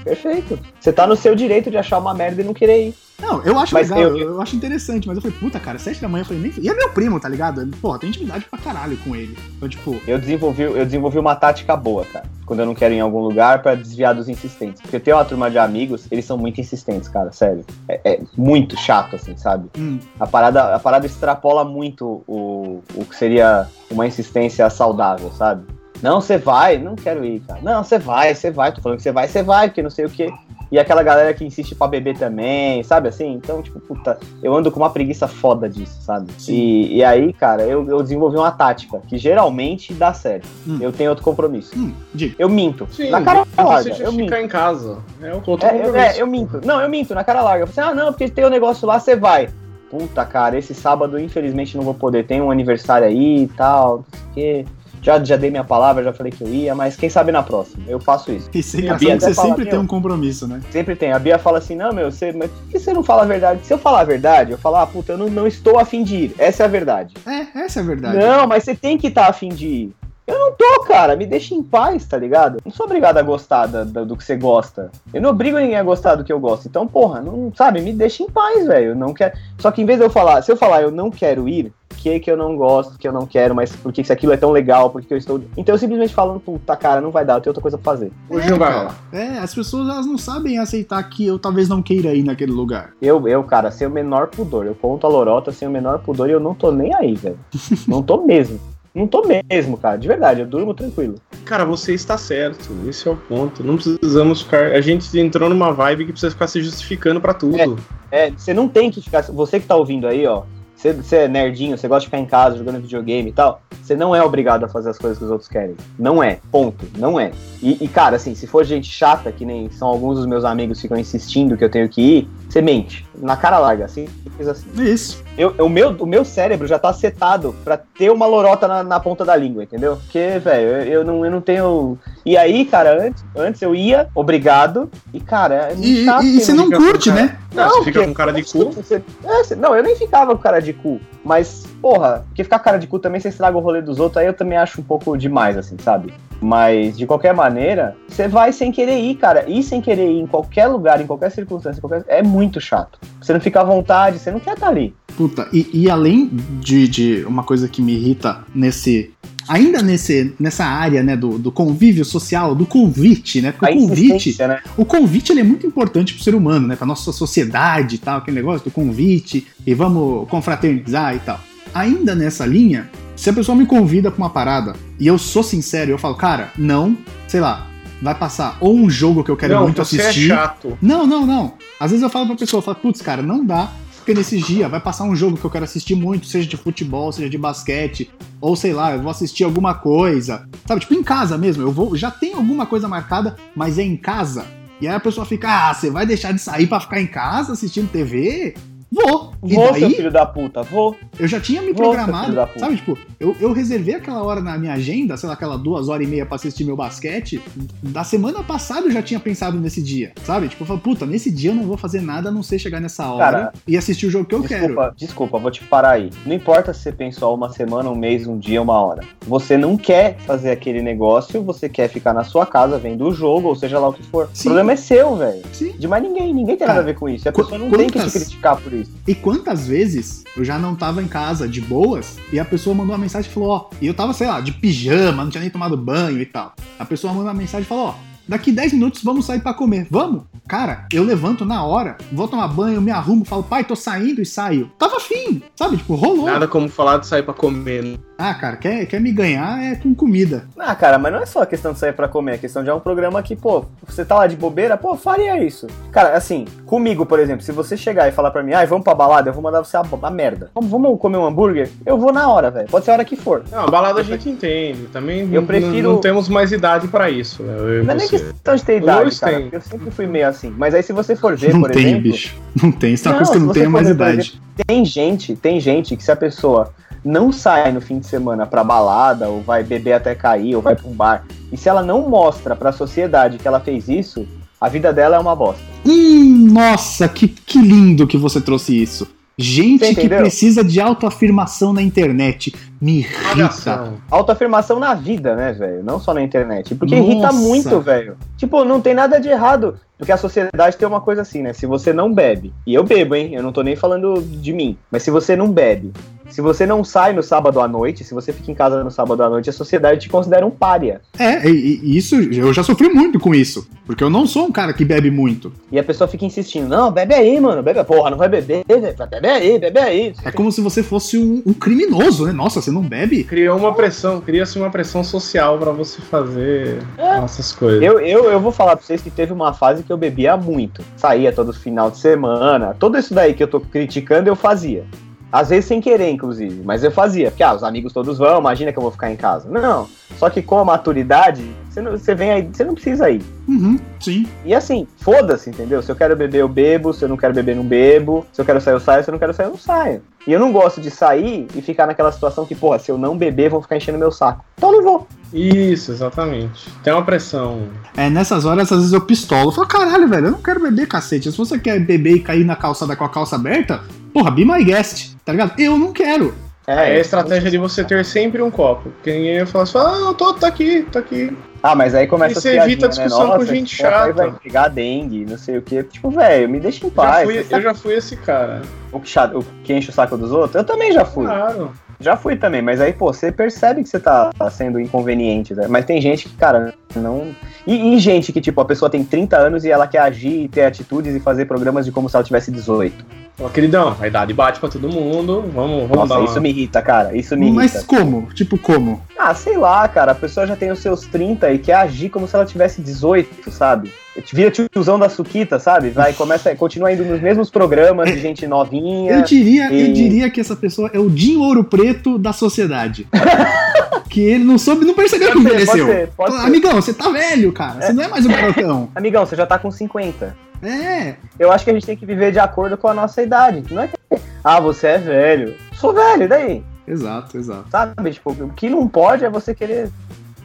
Você tá no seu direito de achar uma merda e não querer ir. Não, eu acho Mas legal, eu, eu- acho interessante, mas eu falei, puta, cara, sete da manhã, eu falei, nem. E é meu primo, tá ligado? Porra, tem intimidade pra caralho com ele. Então, tipo, Eu desenvolvi, eu desenvolvi uma tática boa, cara. Quando eu não quero ir em algum lugar pra desviar dos insistentes. Porque eu tenho uma turma de amigos, eles são muito insistentes, cara, sério. É, é muito chato, assim, sabe? hum, A parada, a parada extrapola muito o, o que seria uma insistência saudável, sabe? Não, você vai, não quero ir, cara. Não, você vai, você vai. Tô falando que você vai, você vai, porque não sei o quê. E aquela galera que insiste pra beber também, sabe assim? Então, tipo, puta, eu ando com uma preguiça foda disso, sabe? E, e aí, cara, eu, eu desenvolvi uma tática que geralmente dá certo. Hum. Eu tenho outro compromisso. hum. Eu minto. Sim, na cara larga, eu minto. ficar em casa. É o outro É, eu, compromisso. é, eu minto. Não, eu minto, na cara larga. Eu falei assim, ah, não, porque tem o um negócio lá, você vai. Puta, cara, esse sábado, infelizmente, não vou poder. Tem um aniversário aí e tal, não sei o quê. Já, já dei minha palavra, já falei que eu ia, mas quem sabe na próxima. Eu faço isso. É a engraçado Bia que você fala, sempre tem um compromisso, né? Sempre tem. A Bia fala assim, não, meu, você, mas por que você não fala a verdade? Se eu falar a verdade, eu falo, ah, puta, eu não, não estou afim de ir. Essa é a verdade. É, essa é a verdade. Não, mas você tem que estar afim de ir. Eu não tô, cara. Me deixa em paz, tá ligado? Não sou obrigado a gostar da- da- do que você gosta. Eu não obrigo ninguém a gostar do que eu gosto. Então, porra, não sabe? Me deixa em paz, velho. Eu não quero. Só que em vez de eu falar, se eu falar eu não quero ir, que que eu não gosto, que eu não quero, mas porque se aquilo é tão legal, porque eu estou. Então eu simplesmente falo, puta, cara, não vai dar, eu tenho outra coisa pra fazer. Hoje não vai rolar. É, as pessoas elas não sabem aceitar que eu talvez não queira ir naquele lugar. Eu, eu, cara, sem o menor pudor. Eu conto a lorota sem o menor pudor e eu não tô nem aí, velho. não tô mesmo. Não tô mesmo, cara. De verdade, eu durmo tranquilo. Cara, você está certo. Esse é o ponto. Não precisamos ficar. A gente entrou numa vibe que precisa ficar se justificando pra tudo. É, você não tem que ficar. Você que tá ouvindo aí, ó. Você, você é nerdinho, você gosta de ficar em casa jogando videogame e tal. Você não é obrigado a fazer as coisas que os outros querem. Não é. Ponto. Não é. E, e, cara, assim, se for gente chata, que nem são alguns dos meus amigos que ficam insistindo que eu tenho que ir, você mente. Na cara larga, assim, simples assim. É isso. Eu, o, meu, o meu cérebro já tá setado pra ter uma lorota na, na ponta da língua, entendeu? Porque, velho, eu, eu não, eu não tenho. E aí, cara, antes, antes eu ia, obrigado, e, cara, é muito E, chato, e- e você não curte, cara- né? Não, você fica com cara de cu. Você- é, não, eu nem ficava com cara de cu. Mas, porra, porque ficar com cara de cu também você estraga o rolê dos outros, aí eu também acho um pouco demais, assim, sabe? Mas, de qualquer maneira, você vai sem querer ir, cara. Ir sem querer ir em qualquer lugar, em qualquer circunstância, em qualquer... é muito chato. Você não fica à vontade, você não quer estar ali. Puta, e, e além de, de uma coisa que me irrita nesse. Ainda nesse, nessa área, né, do, do convívio social, do convite, né? Porque A o convite, né? o convite ele é muito importante pro ser humano, né? Pra nossa sociedade e tal, aquele negócio do convite, e vamos confraternizar e tal. Ainda nessa linha, se a pessoa me convida pra uma parada e eu sou sincero, eu falo, cara, não, sei lá, vai passar ou um jogo que eu quero não, muito você assistir. é chato. Não, não, não. Às vezes eu falo pra pessoa, eu falo, putz, cara, não dá, porque nesses dias vai passar um jogo que eu quero assistir muito, seja de futebol, seja de basquete, ou sei lá, eu vou assistir alguma coisa. Sabe, tipo em casa mesmo, eu vou, já tem alguma coisa marcada, mas é em casa. E aí a pessoa fica, ah, você vai deixar de sair pra ficar em casa assistindo TV? Vou. E Vou, seu daí, filho da puta, vou. eu já tinha me Vou, seu programado, sabe? Tipo, eu, eu reservei aquela hora na minha agenda, sei lá, aquela duas horas e meia pra assistir meu basquete. Da semana passada eu já tinha pensado nesse dia, sabe? Tipo, eu falo, puta, nesse dia eu não vou fazer nada a não ser chegar nessa hora Cara, e assistir o jogo que eu quero. Desculpa, desculpa, vou te parar aí. Não importa se você pensou uma semana, um mês, um dia, uma hora. Você não quer fazer aquele negócio, você quer ficar na sua casa vendo o jogo, ou seja lá o que for. Sim. O problema é seu, velho. De mais ninguém, ninguém tem Cara, nada a ver com isso. A pessoa não tem que quantas- te criticar por isso. E quantas vezes eu já não tava em casa de boas e a pessoa mandou uma mensagem e falou, ó, e eu tava, sei lá, de pijama, não tinha nem tomado banho e tal. A pessoa mandou uma mensagem e falou, ó, daqui 10 minutos vamos sair pra comer. Vamos? Cara, eu levanto na hora, vou tomar banho, me arrumo, falo, pai, tô saindo e saio. Tava afim, sabe? Tipo, rolou. Nada como falar de sair pra comer. né? Ah, cara, quer, quer me ganhar é com comida. Ah, cara, mas não é só a questão de sair pra comer, é questão de é um programa que, pô, você tá lá de bobeira, pô, faria isso. Cara, assim, comigo, por exemplo, se você chegar e falar pra mim, ai, vamos pra balada, eu vou mandar você a, a merda. Vamos, vamos comer um hambúrguer? Eu vou na hora, velho. Pode ser a hora que for. Não, a balada a gente entende. Também Eu não- prefiro- não, temos mais idade pra isso. né, Eu Não é nem. Questão de ter idade, cara. tem. Eu sempre fui meio assim. Mas aí se você for ver, não por tem, exemplo, bicho. Não tem. Isso é uma Não, coisa que não for mais ver, idade. tem gente, tem gente que se a pessoa não sai no fim de semana pra balada, ou vai beber até cair, ou vai pra um bar, e se ela não mostra pra sociedade que ela fez isso, a vida dela é uma bosta. Hum, nossa, que, que lindo que você trouxe isso. Gente que precisa de autoafirmação na internet. Me irrita. Autoafirmação na vida, né, velho? Não só na internet. Porque Nossa. irrita muito, velho. Tipo, não tem nada de errado. Porque a sociedade tem uma coisa assim, né? Se você não bebe, e eu bebo, hein? Eu não tô nem falando de mim. Mas se você não bebe, se você não sai no sábado à noite, se você fica em casa no sábado à noite, a sociedade te considera um pária. É, e, e isso, eu já sofri muito com isso. Porque eu não sou um cara que bebe muito. E a pessoa fica insistindo, não, bebe aí, mano, bebe, porra, não vai beber, velho, bebe aí, bebe aí. É como se você fosse um, um criminoso, né? Nossa, você não bebe? Criou uma pressão, cria-se uma pressão social pra você fazer essas coisas. Eu, eu, eu vou falar pra vocês que teve uma fase que eu bebia muito. Saía todo final de semana. Tudo isso daí que eu tô criticando, eu fazia. Às vezes sem querer, inclusive. Mas eu fazia. Porque, ah, os amigos todos vão, imagina que eu vou ficar em casa. Não. Só que com a maturidade, você, não, você vem aí, você não precisa ir. Uhum, sim. E assim, foda-se, entendeu? Se eu quero beber, eu bebo. Se eu não quero beber, não bebo. Se eu quero sair, eu saio. Se eu não quero sair, eu não saio. E eu não gosto de sair e ficar naquela situação que, porra, se eu não beber, vão ficar enchendo meu saco. Então eu não vou. Isso, exatamente. Tem uma pressão. É, nessas horas, às vezes eu pistolo. Eu falo, caralho, velho, eu não quero beber, cacete. Se você quer beber e cair na calçada com a calça aberta, porra, be my guest, tá ligado? Eu não quero. É a estratégia de você ter sempre um copo. Porque ninguém vai falar assim, ah, eu tô, tá aqui, tá aqui. Ah, mas aí começa E as você evita piadinhas, discussão né? com gente aí chata. Vai pegar dengue, não sei o quê. Tipo, velho, me deixa em Já paz. fui- Você sabe eu já fui esse cara. o, que chato- o que enche o saco dos outros? Eu também já fui. Claro. Já fui também, mas aí, pô, você percebe que você tá sendo inconveniente, né? Mas tem gente que, cara, não. E, e gente que, tipo, a pessoa tem 30 anos e ela quer agir e ter atitudes e fazer programas de como se ela tivesse 18. Ó, queridão, a idade bate pra todo mundo. Vamos, vamos dar Nossa, uma... isso me irrita, cara. Isso me Mas irrita. como? Tipo, como? Ah, sei lá, cara. A pessoa já tem os seus 30 e quer agir como se ela tivesse 18, sabe? Vira tiozão da Suquita, sabe? Vai, começa, continua indo nos mesmos programas de gente novinha. Eu diria, eu e- diria que essa pessoa é o Jim Ouro Preto da sociedade. que ele não soube, não percebeu que Pode ser, envelheceu. pode ser, pode Fala, ser. Amigão, você tá velho, cara. Você não é mais um garotão. Amigão, você já tá com 50. É. Eu acho que a gente tem que viver de acordo com a nossa idade. Não é que. Ah, você é velho. Sou velho, e daí? Exato, exato. Sabe? Tipo, o que não pode é você querer.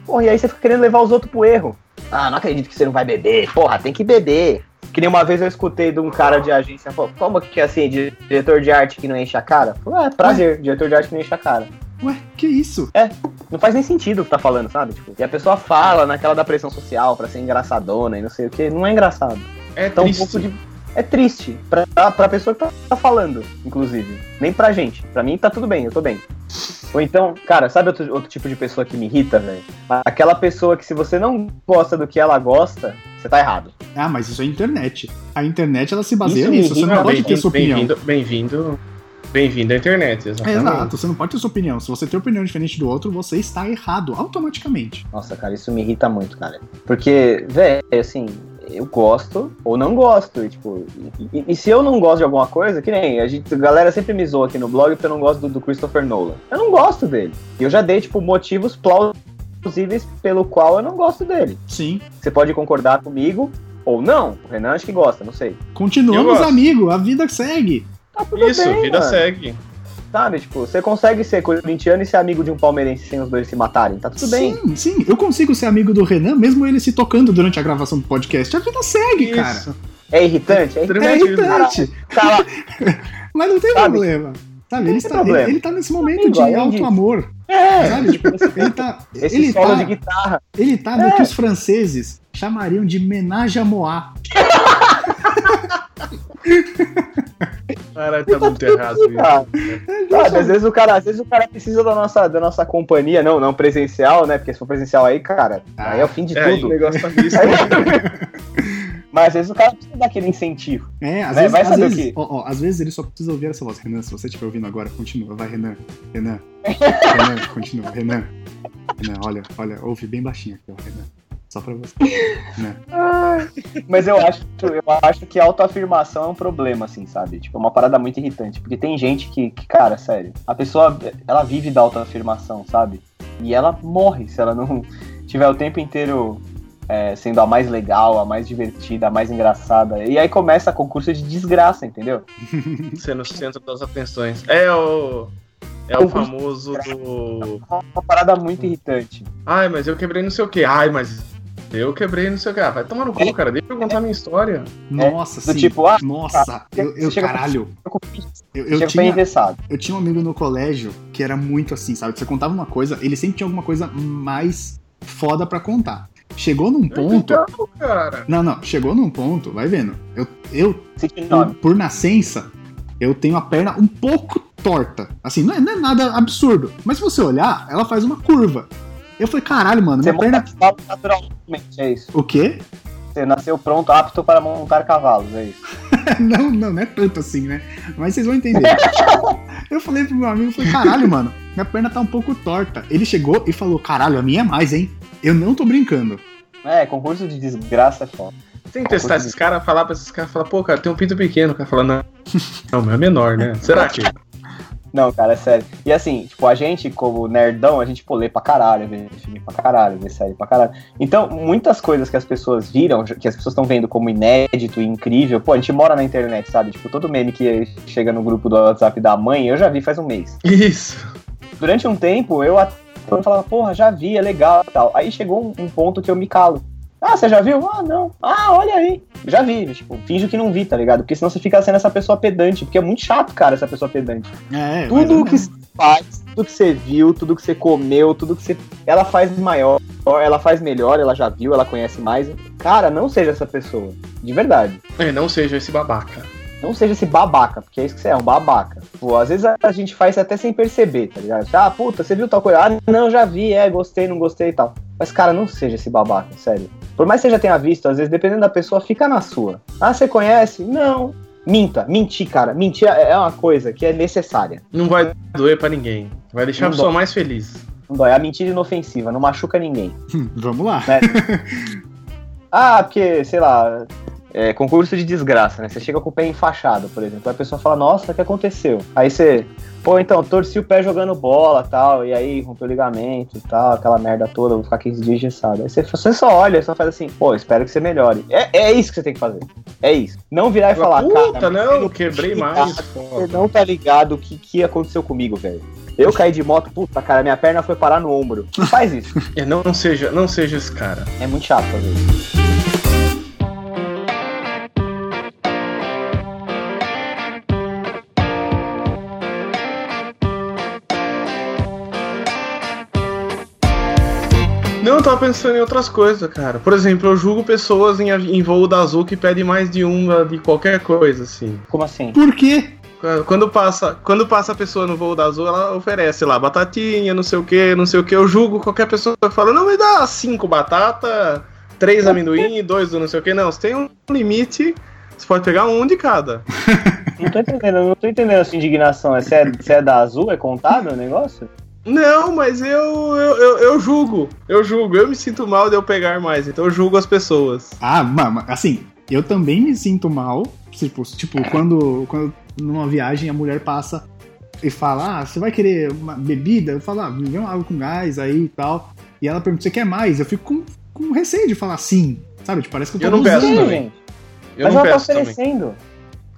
Porra, e aí você fica querendo levar os outros pro erro. Ah, não acredito que você não vai beber. Porra, tem que beber. Que nem uma vez eu escutei de um cara de agência, falou, como que é assim, di- diretor de arte que não enche a cara? Falei, é, prazer, diretor de arte que não enche a cara. Ué, que isso? Não faz nem sentido o que tá falando, sabe? Tipo, e a pessoa fala naquela da pressão social pra ser engraçadona e não sei o que, não é engraçado. É Então, um triste. pouco de. É triste. Pra, pra pessoa que tá, tá falando, inclusive. Nem pra gente. Pra mim tá tudo bem, eu tô bem. Ou então, cara, sabe outro, outro tipo de pessoa que me irrita, velho? Aquela pessoa que se você não gosta do que ela gosta, você tá errado. Ah, mas isso é internet. A internet, ela se baseia Isso nisso. Você não pode ter sua opinião. bem-vindo, bem-vindo, bem-vindo à internet, exatamente. exato, você não pode ter sua opinião. Se você tem opinião diferente do outro, você está errado, automaticamente. Nossa, cara, isso me irrita muito, cara. Porque, velho, assim, eu gosto ou não gosto. E, tipo, e, e- se eu não gosto de alguma coisa, que nem a, gente, a galera sempre me zoa aqui no blog porque eu não gosto do, do Christopher Nolan. Eu não gosto dele. E eu já dei, tipo, motivos plausíveis pelo qual eu não gosto dele. Sim. Você pode concordar comigo ou não. O Renan acho que gosta, não sei. Continuamos, amigo. A vida segue. Tá tudo Isso, bem, vida mano. segue. Sabe, tipo, você consegue ser corintiano e ser amigo de um palmeirense sem os dois se matarem. Tá tudo bem. Sim, sim. Eu consigo ser amigo do Renan, mesmo ele se tocando durante a gravação do podcast. A vida segue, cara. Isso. É irritante? É É irritante. irritante. Tá lá. Mas não tem Sabe? problema. Sabe, ele tem está, problema. ele, ele tá nesse momento Amigo, de além alto disso. amor. É. Sabe? Tipo, ele tá. Esse ele solo tá, de guitarra. ele tá no É. que os franceses chamariam de menage à moa. Caralho, tá muito errado isso. Sabe, às vezes o cara, às vezes o cara precisa da nossa, da nossa companhia, não, não presencial, né? Porque se for presencial aí, cara, aí é o fim de É, aí o tudo. negócio tá visto. Mas às vezes o cara precisa daquele incentivo. É, às Vai- vezes, vai às vezes, ó, ó, às vezes ele só precisa ouvir essa voz. Renan, se você estiver ouvindo agora, continua. Vai, Renan. Renan. Renan, continua. Renan. Renan, olha, olha, ouve bem baixinho aqui, ó, Renan. Só pra você. Renan. Mas eu acho, eu acho que a autoafirmação é um problema, assim, sabe? Tipo, é uma parada muito irritante. Porque tem gente que, que, cara, sério, a pessoa, ela vive da autoafirmação, sabe? E ela morre se ela não tiver o tempo inteiro é, sendo a mais legal, a mais divertida, a mais engraçada. E aí começa concurso de desgraça, entendeu? Sendo o centro das atenções. É o. É o famoso do. Uma parada muito irritante. Ai, mas eu quebrei não sei o quê. Ai, mas Eu quebrei no seu cara. Vai tomar no cu, cara. Deixa eu contar minha história. Nossa, do sim. tipo, ah, Nossa, eu, eu caralho. Eu, eu tinha, eu tinha um amigo no colégio que era muito assim, sabe? Você contava uma coisa, ele sempre tinha alguma coisa mais foda pra contar. Chegou num ponto. Legal, cara. Não, não, chegou num ponto, vai vendo. Eu, eu por, por nascença, eu tenho a perna um pouco torta. Assim, não é, não é nada absurdo. Mas se você olhar, ela faz uma curva. Eu falei, caralho, mano, Você minha perna. naturalmente, é isso. O quê? Você nasceu pronto, apto para montar cavalos, é isso. não, não, não é tanto assim, né? Mas vocês vão entender. eu falei pro meu amigo, eu falei, caralho, mano, minha perna tá um pouco torta. Ele chegou e falou, caralho, a minha é mais, hein? Eu não tô brincando. É, concurso de desgraça é foda. Tem que testar esses caras, falar pra esses caras, falar, pô, cara, tem um pinto pequeno. O cara fala, não. Não, é menor, né? Será que? Não, cara, é sério. E assim, tipo, a gente, como nerdão, a gente pô, lê pra caralho, vê filme pra caralho, vê série pra caralho. Então, muitas coisas que as pessoas viram, que as pessoas estão vendo como inédito e incrível, pô, a gente mora na internet, sabe? Tipo, todo meme que chega no grupo do WhatsApp da mãe, eu já vi faz um mês. Isso. Durante um tempo, eu até falava, porra, já vi, é legal e tal. Aí chegou um, um ponto que eu me calo. Ah, você já viu? Ah, não. Ah, olha aí. Já vi, tipo, finjo que não vi, tá ligado? Porque senão você fica sendo essa pessoa pedante, porque é muito chato, cara, essa pessoa pedante. É, Tudo mas- que você faz, tudo que você viu, tudo que você comeu, tudo que você. Ela faz maior, ela faz melhor, ela já viu, ela conhece mais. Cara, não seja essa pessoa. De verdade. É, não seja esse babaca. Não seja esse babaca, porque é isso que você é, um babaca. Pô, às vezes a a gente faz até sem perceber, tá ligado? Ah, puta, você viu tal coisa? Ah, não, já vi, é, gostei, não gostei e tal. Mas, cara, não seja esse babaca, sério. Por mais que você já tenha visto, às vezes, dependendo da pessoa, fica na sua. Ah, você conhece? Não. Minta, mentir, cara. Mentir é é uma coisa que é necessária. Não vai doer pra ninguém. Vai deixar a Não pessoa dói. mais feliz. Não dói. A mentira inofensiva, não machuca ninguém. Vamos lá. Ah, porque, sei lá, é concurso de desgraça, né? Você chega com o pé enfaixado, por exemplo. Aí a pessoa fala, nossa, o que aconteceu? Aí você, pô, então, torci o pé jogando bola tal, e aí rompeu o ligamento e tal, aquela merda toda, vou ficar 15 dias engessado. Aí você, você só olha, só faz assim, pô, espero que você melhore. É, é isso que você tem que fazer. É isso. Não virar e falar, Puta, cara, não, quebrei tá- mais. Você não tá ligado o que, que aconteceu comigo, velho. Eu caí de moto, puta, cara, minha perna foi parar no ombro. Faz isso. É, não, não seja, não seja esse cara. É muito chato fazer isso. Eu tava pensando em outras coisas, cara. Por exemplo, eu julgo pessoas em, em voo da Azul que pedem mais de uma de qualquer coisa, assim. Como assim? Por quê? Quando passa, quando passa a pessoa no voo da Azul, ela oferece lá batatinha, não sei o que, não sei o que. Eu julgo qualquer pessoa que fala, não, me dá cinco batata, três amendoim dois do não sei o que. Não, você tem um limite, você pode pegar um de cada. Não tô entendendo, não tô entendendo essa indignação. Você é, você é da azul? É contado o negócio? Não, mas eu, eu, eu, eu julgo, eu julgo, eu me sinto mal de eu pegar mais, então eu julgo as pessoas. Ah, ma- ma- assim, eu também me sinto mal. Tipo, tipo quando, quando numa viagem a mulher passa e fala: Ah, você vai querer uma bebida? Eu falo: Ah, me vê uma água com gás aí e tal. E ela pergunta: Você quer mais? Eu fico com, com receio de falar sim. Sabe? Tipo, parece que eu tô Eu não peço também. gente. Eu Mas não ela tá peço também, oferecendo.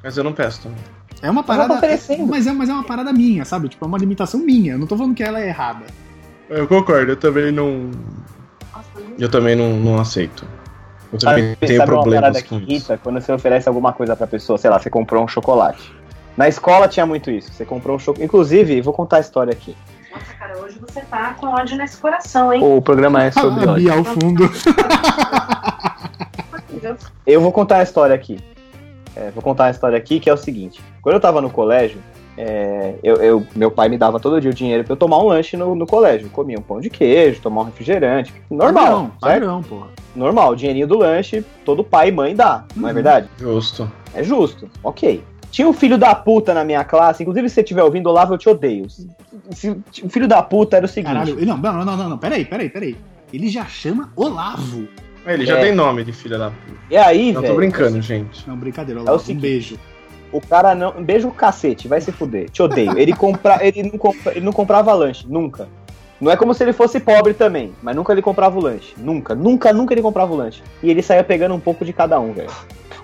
mas eu não peço também. É uma parada. oferecendo. mas, é, mas é uma parada minha, sabe? Tipo, é uma limitação minha. Eu não tô falando que ela é errada. Eu concordo, eu também não. Eu também não, não aceito. Eu também Sabe, tenho sabe uma problemas parada que com isso. irrita? Quando você oferece alguma coisa pra pessoa, sei lá, você comprou um chocolate. Na escola tinha muito isso. Você comprou um chocolate. Inclusive, vou contar a história aqui. Nossa, cara, hoje você tá com ódio nesse coração, hein? O programa é sobre Ah, ódio. Ao fundo. Eu vou contar a história aqui. É, vou contar a história aqui, que é o seguinte. Quando eu tava no colégio, é, eu, eu- meu pai me dava todo dia o dinheiro pra eu tomar um lanche no, no colégio. Eu comia um pão de queijo, tomar um refrigerante. Normal, Padrão, certo? padrão, porra. Normal, o dinheirinho do lanche, todo pai e mãe dá, não é Uhum. verdade? Justo. É justo, ok. Tinha um filho da puta na minha classe, inclusive se você estiver ouvindo, Olavo, eu te odeio. O filho da puta era o seguinte. Caralho. Não, não, não, não, não. Peraí, peraí, peraí. Ele já chama Olavo. Ele já É. tem nome de filha da puta. E aí, Não velho, tô brincando, gente. Não, brincadeira, É o Olavo. um seguinte. beijo. o cara não. Beijo o cacete, vai se fuder. Te odeio. Ele, compra, ele, não compra, ele não comprava lanche, nunca. Não é como se ele fosse pobre também, mas nunca ele comprava o lanche. Nunca, nunca, nunca ele comprava o lanche. E ele saía pegando um pouco de cada um, velho.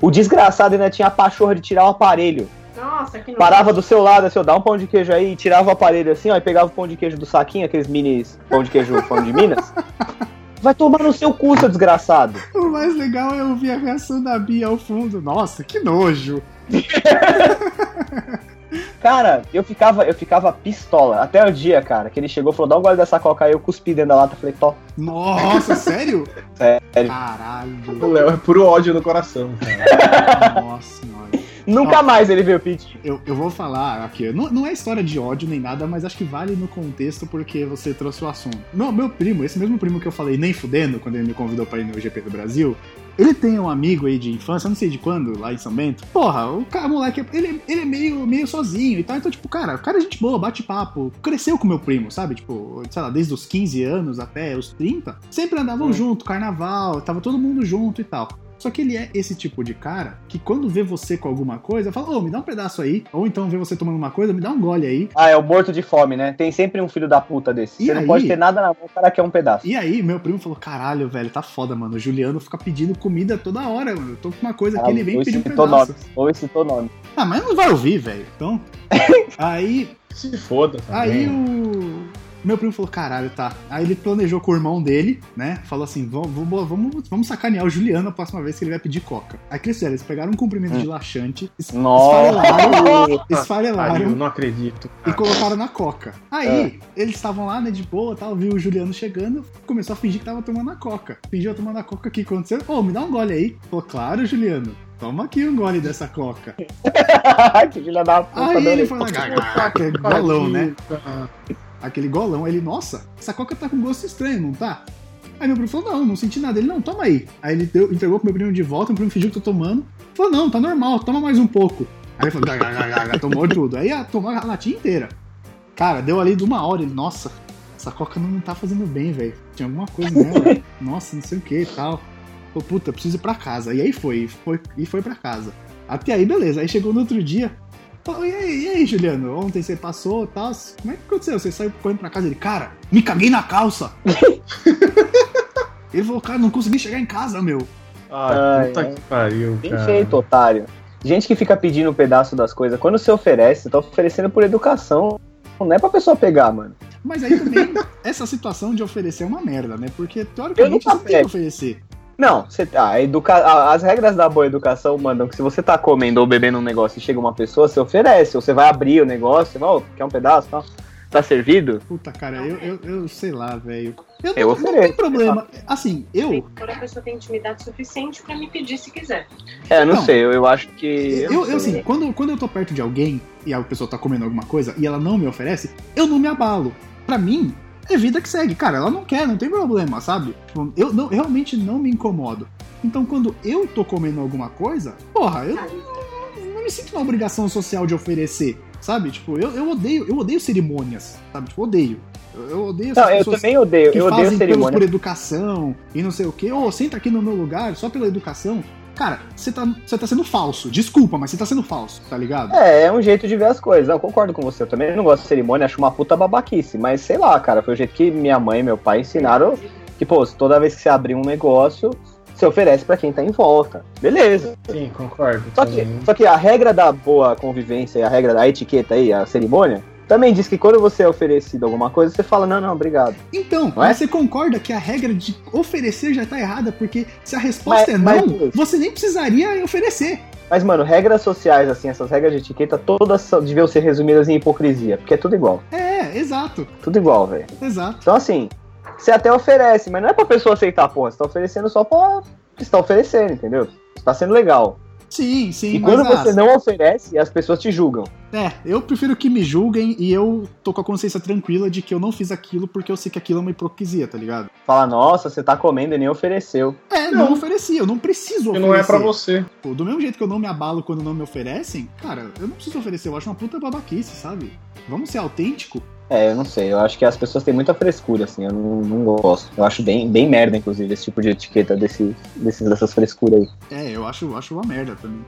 O desgraçado ainda tinha a pachorra de tirar o aparelho. Nossa, que Parava do seu lado, assim, ó, dá um pão de queijo aí, tirava o aparelho assim, ó, e pegava o pão de queijo do saquinho, aqueles mini pão de queijo pão de Minas. Vai tomar no seu cu, seu desgraçado. O mais legal é ouvir a reação da Bia ao fundo. Nossa, que nojo. Cara, eu ficava, eu ficava pistola. Até o dia, cara, que ele chegou e falou: dá um gole dessa coca aí, eu cuspi dentro da lata. Falei, tó. Nossa, sério? Sério. Caralho. O Léo é puro ódio no coração, cara. Nossa senhora. Nunca Ó. mais ele veio pedir. Eu, eu vou falar aqui, não, não é história de ódio nem nada, mas acho que vale no contexto porque você trouxe o assunto. Meu, meu primo, esse mesmo primo que eu falei nem fudendo quando ele me convidou pra ir no GP do Brasil, ele tem um amigo aí de infância, não sei de quando, lá em São Bento. Porra, o cara, o moleque, ele, ele é meio, meio sozinho e tal. Então, tipo, cara, o cara é gente boa, bate papo. Cresceu com meu primo, sabe? Tipo, sei lá, desde os 15 anos até os 30. Sempre andavam Hum. junto, carnaval, tava todo mundo junto e tal. Só que ele é esse tipo de cara que quando vê você com alguma coisa, fala, ô, me dá um pedaço aí. Ou então vê você tomando uma coisa, me dá um gole aí. Ah, é o morto de fome, né? Tem sempre um filho da puta desse. E Você aí? não pode ter nada na mão, o cara quer um pedaço. E aí, meu primo falou: caralho, velho, tá foda, mano. O Juliano fica pedindo comida toda hora, mano. Eu tô com uma coisa aqui, ele vem ou pedir um pedaço. nome. Ou citou nome. Ah, mas não vai ouvir, velho. Então. aí, Se foda aí também. o. Meu primo falou, caralho, tá. Aí ele planejou com o irmão dele, né? Falou assim: vamos, vamos, sacanear o Juliano a próxima vez que ele vai pedir coca. Aí que eles fizeram? Eles pegaram um comprimento de laxante, es- Nossa. esfarelaram, esfarelaram não acredito. e cara. colocaram na coca. Aí, eles estavam lá, né, de boa tal, viu o Juliano chegando, começou a fingir que tava tomando a coca. Fingiu tomando a coca, o que aconteceu? Ô, me dá um gole aí. Falou, claro, Juliano. Toma aqui um gole dessa coca. que filha da puta. Aí ele foi lá, aquele golão, né? Aquele golão. Ele, nossa, essa coca tá com gosto estranho, não tá? Aí meu primo falou, não, não senti nada. Ele, não, toma aí. Aí ele deu, entregou pro meu primo de volta, meu primo fingiu que tô tomando. Falou, não, tá normal, toma mais um pouco. Aí ele falou, "Gá, gá, gá, gá, gá", tomou tudo. Aí ia tomar a latinha inteira. Cara, deu ali de uma hora. Ele, nossa, essa coca não tá fazendo bem, velho. Tinha alguma coisa nela. nossa, não sei o que e tal. Falou, puta, preciso ir pra casa. E aí foi, foi, e foi pra casa. Até aí, beleza. Aí chegou no outro dia. E aí, e aí, Juliano? Ontem você passou e tal. Como é que aconteceu? Você saiu correndo pra casa? Ele, cara, me caguei na calça. Ele falou, cara, não consegui chegar em casa, meu. Ai, puta ai. que pariu, Bem cara. feito, otário. Gente que fica pedindo um pedaço das coisas, quando você oferece, você tá oferecendo por educação. Não é pra pessoa pegar, mano. Mas aí também, essa situação de oferecer é uma merda, né? Porque teoricamente você tem que oferecer. Não, você, a educa, a- as regras da boa educação mandam que se você tá comendo ou bebendo um negócio e chega uma pessoa, você oferece. Ou você vai abrir o negócio, você vai, "Ô, quer um pedaço tal? Tá servido? Puta, cara, eu, eu, eu sei lá, velho. Eu, Eu não, não tem ofereço. problema. Assim, eu, Quando a pessoa tem intimidade suficiente pra me pedir se quiser. É, não, Não. sei, eu, eu acho que. eu, eu, sei. assim, quando, quando eu tô perto de alguém e a pessoa tá comendo alguma coisa e ela não me oferece, eu não me abalo. Pra mim, é vida que segue. Cara, ela não quer, não tem problema, sabe? Tipo, eu não, realmente não me incomodo. Então, quando eu tô comendo alguma coisa, porra, eu não, não me sinto na obrigação social de oferecer, sabe? Tipo, eu, eu odeio, eu odeio cerimônias, sabe? Tipo, odeio. Eu, eu odeio essas Não, eu também odeio, que eu odeio fazem pelos cerimônia. por educação e não sei o quê. Ô, senta aqui no meu lugar só pela educação. Cara, você tá, você tá sendo falso. Desculpa, mas você tá sendo falso, tá ligado? É, é um jeito de ver as coisas. Eu concordo com você. Eu também não gosto de cerimônia, acho uma puta babaquice. Mas sei lá, cara, foi o jeito que minha mãe e meu pai ensinaram que, pô, toda vez que você abrir um negócio, você oferece pra quem tá em volta. Beleza. Sim, concordo. Só que, só que a regra da boa convivência, a regra da etiqueta aí, a cerimônia, também diz que quando você é oferecido alguma coisa, você fala, não, não, obrigado. Então, Não é? você concorda que a regra de oferecer já tá errada, porque se a resposta Mas- é não, mas- você nem precisaria oferecer. Mas, mano, regras sociais, assim, essas regras de etiqueta, todas deviam ser resumidas em hipocrisia, porque é tudo igual. É, exato, Tudo igual, velho. exato. Então, assim, você até oferece, mas não é pra pessoa aceitar, porra. Você tá oferecendo só pra. Você tá oferecendo, entendeu? Você tá sendo legal. Sim, sim, e mas quando ah, você não oferece, as pessoas te julgam. É, eu prefiro que me julguem e eu tô com a consciência tranquila de que eu não fiz aquilo porque eu sei que aquilo é uma hipocrisia, tá ligado? Fala, nossa, você tá comendo e nem ofereceu. É, não, ofereci, eu não preciso oferecer. não é pra você. Pô, do mesmo jeito que eu não me abalo quando não me oferecem, cara, eu não preciso oferecer, eu acho uma puta babaquice, sabe? Vamos ser autêntico? É, eu não sei, eu acho que as pessoas têm muita frescura, assim, eu não, não gosto. Eu acho bem, bem merda, inclusive, esse tipo de etiqueta desse, desses, dessas frescuras aí. É, eu acho, acho uma merda também.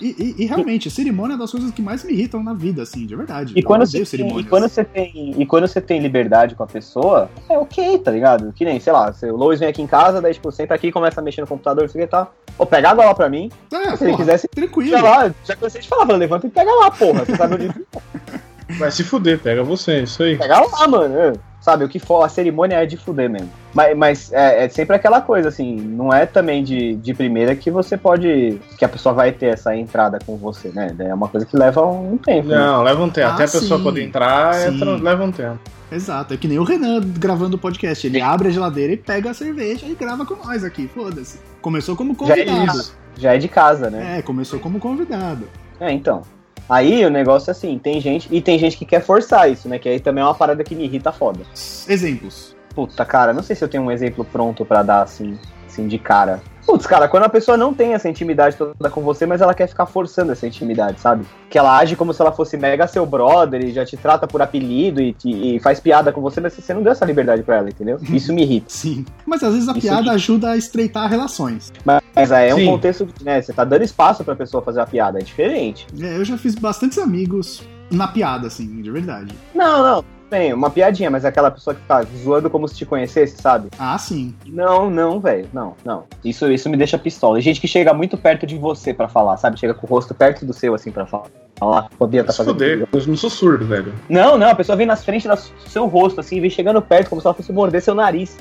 E, e- e realmente, cerimônia é das coisas que mais me irritam na vida, assim, de verdade. E quando, você tem, e, quando você tem, e quando você tem liberdade com a pessoa, é ok, tá ligado? Que nem, sei lá, se o Lois vem aqui em casa, daí, tipo, senta aqui e começa a mexer no computador, não sei o que tá. Ou pega água lá pra mim, É, se ele porra, quisesse, tranquilo. Lá, já cansei de falar, levanta e pega lá, porra. Você sabe onde Vai se fuder, pega você, isso aí. Pega lá, mano. é. sabe? O que for, a cerimônia é de fuder mesmo. Mas, mas é, é sempre aquela coisa, assim, não é também de, de primeira que você pode. que a pessoa vai ter essa entrada com você, né? É uma coisa que leva um tempo. né? Não, leva um tempo. Ah, Até a pessoa sim. poder entrar, é Sim. tra- leva um tempo. Exato, é que nem o Renan gravando o podcast. Ele abre a geladeira e pega a cerveja e grava com nós aqui, foda-se. Começou como Já é convidado. isso. Já é de casa, né? É, começou como convidado. É, então. Aí o negócio é assim, tem gente. E tem gente que quer forçar isso, né? Que aí também é uma parada que me irrita foda. Exemplos. Puta, cara, não sei se eu tenho um exemplo pronto pra dar assim, assim de cara. Putz, cara, quando a pessoa não tem essa intimidade toda com você, mas ela quer ficar forçando essa intimidade, sabe? Que ela age como se ela fosse mega seu brother e já te trata por apelido e, te- e faz piada com você, mas você não deu essa liberdade pra ela, entendeu? Isso me irrita. Sim. Mas às vezes a Isso piada aqui. ajuda a estreitar relações. Mas aí é um Sim. contexto, né? Você tá dando espaço pra pessoa fazer a piada, é diferente. É, eu já fiz bastantes amigos na piada, assim, de verdade. Não, não, bem, uma piadinha, mas é aquela pessoa que fica zoando como se te conhecesse, sabe? Ah, sim. Não, não, velho. Não, não. Isso, isso me deixa pistola. E gente que chega muito perto de você pra falar, sabe? Chega com o rosto perto do seu, assim, pra falar. Falar, podia tá Se fazendo. fuder, eu não sou surdo, velho. Não, não, a pessoa vem nas frente do seu rosto, assim, vem chegando perto, como se ela fosse morder seu nariz.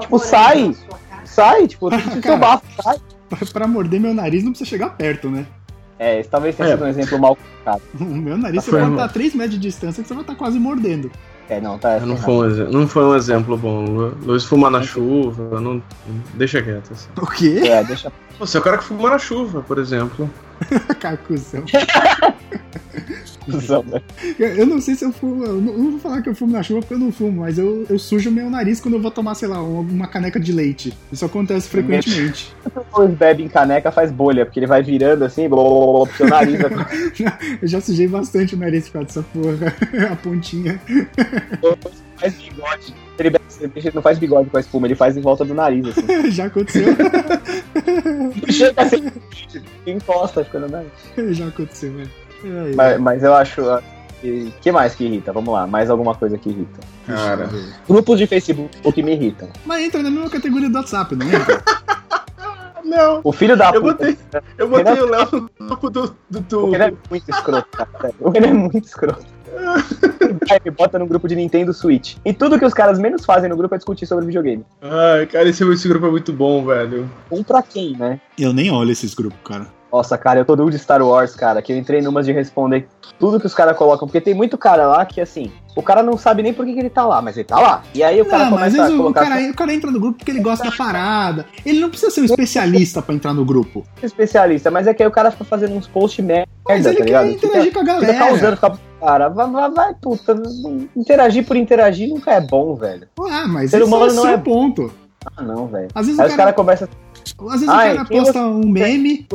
Tipo, sai! Sai, tipo, seu bafo, sai. Pra- Pra morder meu nariz não precisa chegar perto, né? É, esse talvez tenha É. sido um exemplo mal colocado. O meu nariz você Foi vai estar a 3 metros de distância que você vai estar quase mordendo. É, não, tá. Não tá foi, um, não foi um exemplo bom. Lu- Luiz fuma na chuva, não, deixa quieto. Assim. O quê? É, deixa. Você é o cara que fuma na chuva, por exemplo. Cacuzão. Cusão, né? Eu não sei se eu fumo. Eu não eu não vou falar que eu fumo na chuva porque eu não fumo, mas eu, eu sujo meu nariz quando eu vou tomar, sei lá, uma, caneca de leite. Isso acontece frequentemente. Depois bebe em caneca, faz bolha, porque ele vai virando assim, blá, blá, blá, blá, pro seu nariz. Eu já sujei bastante o nariz por causa dessa porra. A pontinha. Faz bigode. Ele bebe cerveja, ele não faz bigode com a espuma, ele faz em volta do nariz, assim. Já aconteceu. Chega assim, encosta, fica no nariz. Já aconteceu, velho. Ai, Mas, mas eu acho. ó, que que mais que irrita? Vamos lá, mais alguma coisa que irrita. Cara. Grupos de Facebook o que me irritam. Mas entra na mesma categoria do WhatsApp, não entra? Não, O filho da eu puta. botei, eu botei o Léo no topo do, do, do- O Renan é muito escroto, cara. O Renan é muito escroto. Aí me bota no grupo de Nintendo Switch. E tudo que os caras menos fazem no grupo é discutir sobre videogame. Ai, cara, esse, esse grupo é muito bom, velho. Um pra quem, né? Eu nem olho esses grupos, cara. Nossa, cara, eu tô do de Star Wars, cara, que eu entrei numas de responder tudo que os caras colocam, porque tem muito cara lá que, assim, o cara não sabe nem por que, que ele tá lá, mas ele tá lá. E aí o cara Não, mas às começa a vezes o colocar cara, o cara entra no grupo porque ele gosta da parada. Ele não precisa ser um especialista pra entrar no grupo. especialista, mas é que aí o cara fica fazendo uns posts merda, Mas tá ele quer ligado? interagir com a Fica, fica galera. causando, fica, cara, vai, vai, vai, puta, interagir por interagir nunca é bom, velho. Ah, mas Ser humano é não é- ponto. Ah, não, velho. Às vezes Aí o os cara, caras começam, às vezes Ai, o cara posta um meme.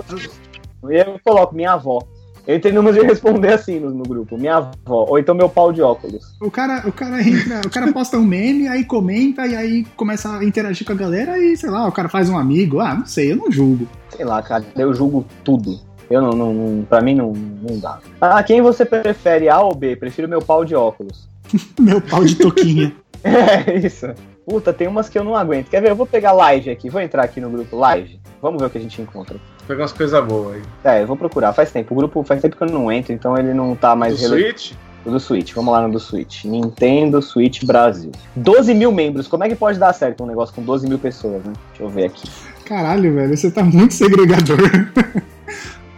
eu coloco minha avó. Eu entrei numas de responder assim no, no grupo, minha avó, ou então meu pau de óculos. O cara, o cara entra, o cara posta um meme, aí comenta e aí começa a interagir com a galera e, sei lá, o cara faz um amigo. Ah, não sei, eu não julgo. Sei lá, cara, eu julgo tudo. Eu não, não, não pra mim não, não dá. Ah, quem você prefere, A ou B? Prefiro meu pau de óculos. Meu pau de toquinha. É isso. Puta, tem umas que eu não aguento. Quer ver? Eu vou pegar live aqui, vou entrar aqui no grupo live. Vamos ver o que a gente encontra. Pega umas coisas boas aí. É, eu vou procurar. Faz tempo. O grupo faz tempo que eu não entro, então ele não tá mais Do rele- Switch? O do Switch, vamos lá no do Switch. Nintendo Switch Brasil. 12 mil membros. Como é que pode dar certo um negócio com 12 mil pessoas, né? Deixa eu ver aqui. Caralho, velho, você tá muito segregador.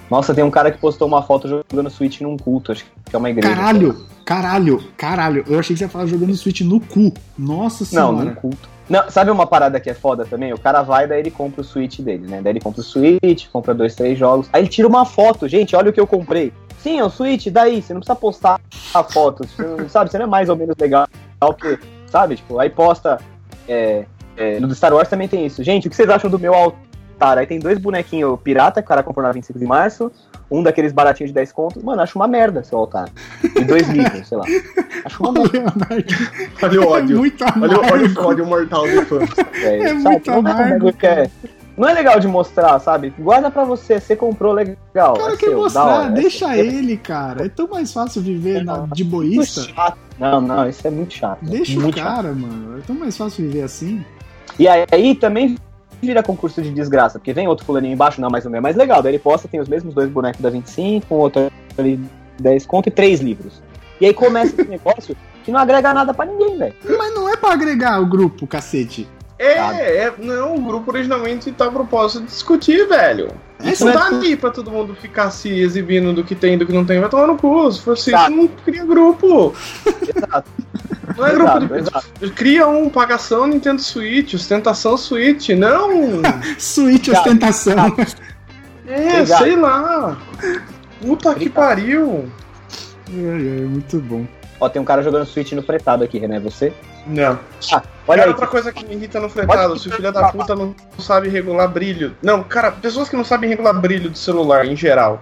Nossa, tem um cara que postou uma foto jogando Switch num culto, acho que é uma igreja. Caralho, caralho, caralho. Eu achei que você ia falar jogando Switch no cu. Nossa Não, senhora. num culto. Não, sabe uma parada que é foda também? O cara vai, daí ele compra o Switch dele, né? Daí ele compra o Switch, compra dois, três jogos. Aí ele tira uma foto, gente, olha o que eu comprei. Sim, é o Switch, daí, você não precisa postar a foto, você não, sabe? Você não é mais ou menos legal que, sabe? Tipo, aí posta. É, é, no do Star Wars também tem isso. Gente, o que vocês acham do meu altar? Aí tem dois bonequinhos pirata que o cara comprou na 25 de março, um daqueles baratinhos de 10 contos. Mano, acho uma merda seu altar. De dois livros, sei lá. Acho uma merda. Leonardo Olha o é ódio. muito Olha, o- olha amargo. o ódio mortal do fã. É muito é um amargo, é- Não é legal de mostrar, sabe? Guarda pra você, você comprou legal. O cara é quer seu, mostrar, hora, é deixa seu. ele, cara. É tão mais fácil viver na, de É muito boísta. chato. Não, não, isso é muito chato. Deixa muito o cara, mano. É tão mais fácil viver assim. E aí, aí também vira concurso de desgraça, porque vem outro fulaninho embaixo, não, mas o meu é mais legal. Daí ele posta, tem os mesmos dois bonecos da 25, um outro ali 10 conto e três livros. E aí começa esse negócio que não agrega nada pra ninguém, velho. Mas não é pra agregar o grupo, cacete. É, Sabe? é, não, o grupo originalmente tá proposto de discutir, velho. É Isso não sério. tá ali pra todo mundo ficar se exibindo do que tem e do que não tem. Vai tomar no cu. Se fosse Tá. isso, não cria grupo. Exato. Não é grupo exato, de. exato. Cria um pagação Nintendo Switch, ostentação Switch. Não. Switch Cara, ostentação. É, Exato. sei lá. Puta que pariu. Ai, ai, muito bom. Ó, tem um cara jogando Switch no fretado aqui, René, você? Não. Ah, olha Cara, aí. outra coisa que me irrita no fretado, se o filho da puta não sabe regular brilho. Não, cara, pessoas que não sabem regular brilho do celular em geral.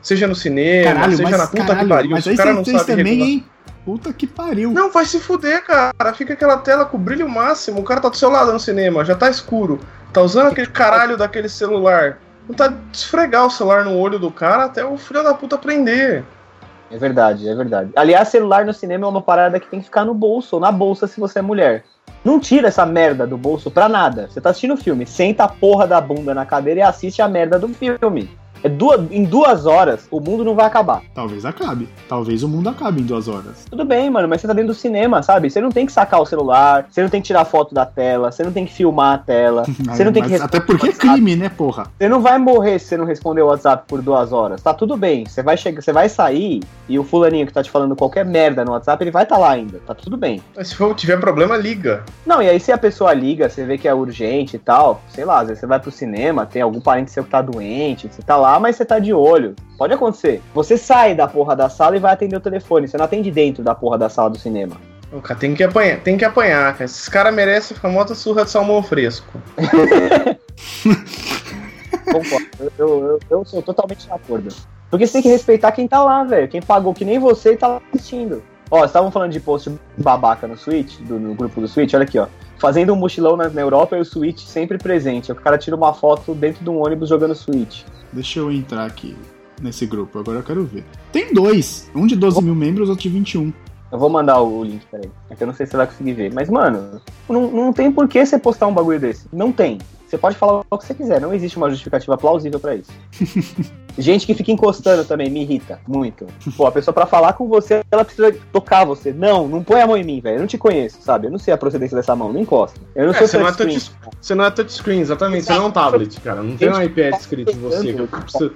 Seja no cinema, Caralho, seja mas, na puta caralho, que pariu. mas Se o cara não sabe também, regular. hein? Puta que pariu. Não, vai se fuder, cara. Fica aquela tela com brilho máximo. O cara tá do seu lado no cinema, já tá escuro. Tá usando aquele caralho daquele celular. Não tá esfregar o celular no olho do cara até o filho da puta aprender. É verdade, é verdade. Aliás, celular no cinema é uma parada que tem que ficar no bolso, ou na bolsa se você é mulher. Não tira essa merda do bolso pra nada. Você tá assistindo o filme, senta a porra da bunda na cadeira e assiste a merda do filme. É duas, em duas horas, o mundo não vai acabar. Talvez acabe. Talvez o mundo acabe em duas horas. Tudo bem, mano, mas você tá dentro do cinema, sabe? Você não tem que sacar o celular, você não tem que tirar foto da tela, você não tem que filmar a tela, você não tem que até porque é crime, né, porra? Você não vai morrer se você não responder o WhatsApp por duas horas. Tá tudo bem. Você vai chegar, você vai sair e o fulaninho que tá te falando qualquer merda no WhatsApp, ele vai estar tá lá ainda. Tá tudo bem. Mas se for, tiver problema, liga. Não, e aí se a pessoa liga, você vê que é urgente e tal, sei lá, às vezes você vai pro cinema, tem algum parente seu que tá doente, você tá lá, mas você tá de olho. Pode acontecer. Você sai da porra da sala e vai atender o telefone. Você não atende dentro da porra da sala do cinema. O cara tem que apanhar, tem que apanhar, cara. Esses caras merecem a famosa surra de salmão fresco. Concordo. Eu, eu, eu, eu sou totalmente de acordo. Porque você tem que respeitar quem tá lá, velho. Quem pagou que nem você e tá lá assistindo. Ó, estavam falando de post babaca no Switch, do, no grupo do Switch, olha aqui, ó. Fazendo um mochilão na, na Europa e o Switch sempre presente. O cara tira uma foto dentro de um ônibus jogando Switch. Deixa eu entrar aqui nesse grupo, agora eu quero ver. Tem dois. Um de 12 mil membros, outro de 21. Eu vou mandar o, link, peraí. É que eu não sei se você vai conseguir ver. Mas, mano, não, não tem por que você postar um bagulho desse. Não tem. Você pode falar o que você quiser, não existe uma justificativa plausível pra isso. Gente que fica encostando também me irrita muito. Pô, a pessoa pra falar com você, ela precisa tocar você. Não, não põe a mão em mim, velho. Eu não te conheço, sabe? Eu não sei a procedência dessa mão, não encosta. Eu não É, sou você não é touchscreen. touch- Você não é touchscreen, exatamente. Você não é um tablet, cara. Não tem um iPad escrito em você. cara. Precisa-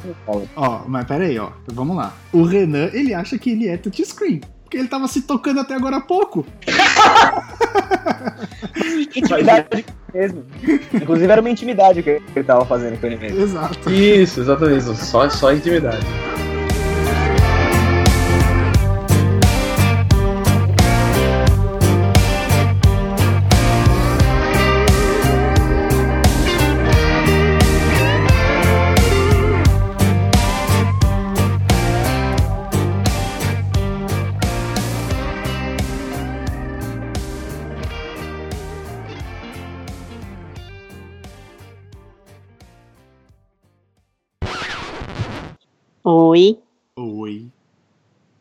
Ó, mas pera aí, ó. Vamos lá. O Renan, ele acha que ele é touchscreen. Porque ele tava se tocando até agora há pouco. Intimidade mesmo. Inclusive era uma intimidade que ele tava fazendo com ele mesmo. Exato. Isso, exatamente. Só, só intimidade.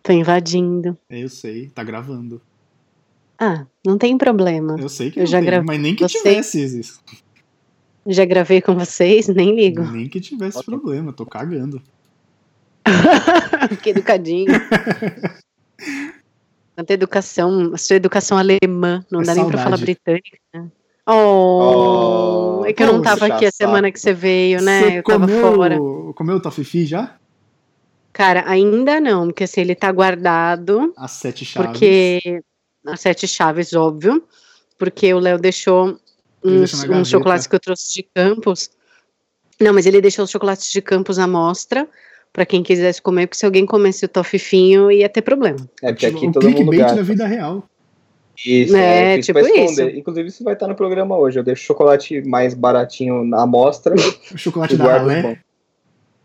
Tô invadindo. Eu sei, tá gravando. Ah, não tem problema. Eu sei que Eu não já tem, gravei mas nem que você. tivesse isso. Já gravei com vocês, nem ligo. Nem que tivesse problema, tô cagando. que educadinho. Tanta educação, a sua educação alemã, não É dá nem pra saudade. falar britânica. né? Oh, Oh, é que eu não tava aqui a semana que você veio, né? Você eu tava fora. comeu, comeu o tofifi já? Cara, ainda não, porque assim, ele tá guardado, As sete chaves. porque. As sete chaves, óbvio. Porque o Léo deixou uns, na uns chocolates que eu trouxe de Campos. Não, mas ele deixou os chocolates de Campos à mostra pra quem quisesse comer, porque se alguém comesse o tofifinho ia ter problema. É porque aqui o todo mundo clickbait gasta. da vida real. Isso, É, eu fiz tipo isso. Inclusive, isso vai estar no programa hoje. Eu deixo chocolate mais baratinho na amostra O chocolate e da guardo ralé.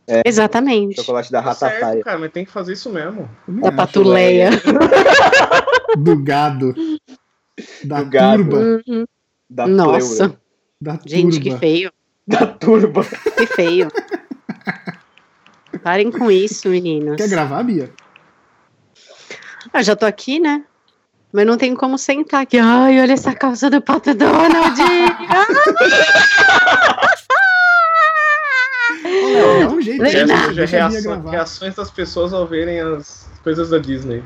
Bom. Exatamente. Chocolate da Tá certo, ratataia. cara, mas tem que fazer isso mesmo. Da acho. patuleia. Do gado. Da Do gado. turba. Uhum. Da Nossa, pleura. Da gente, turba. que feio. Da turba. Que feio. Parem com isso, meninos. Quer gravar, Bia? Ah, já tô aqui, né? Mas não tem como sentar aqui. Ai, olha essa calça do Pato Donald. É um jeito. Renan. deixa, Reações, deixa a Bia reações, gravar. reações das pessoas ao verem as coisas da Disney.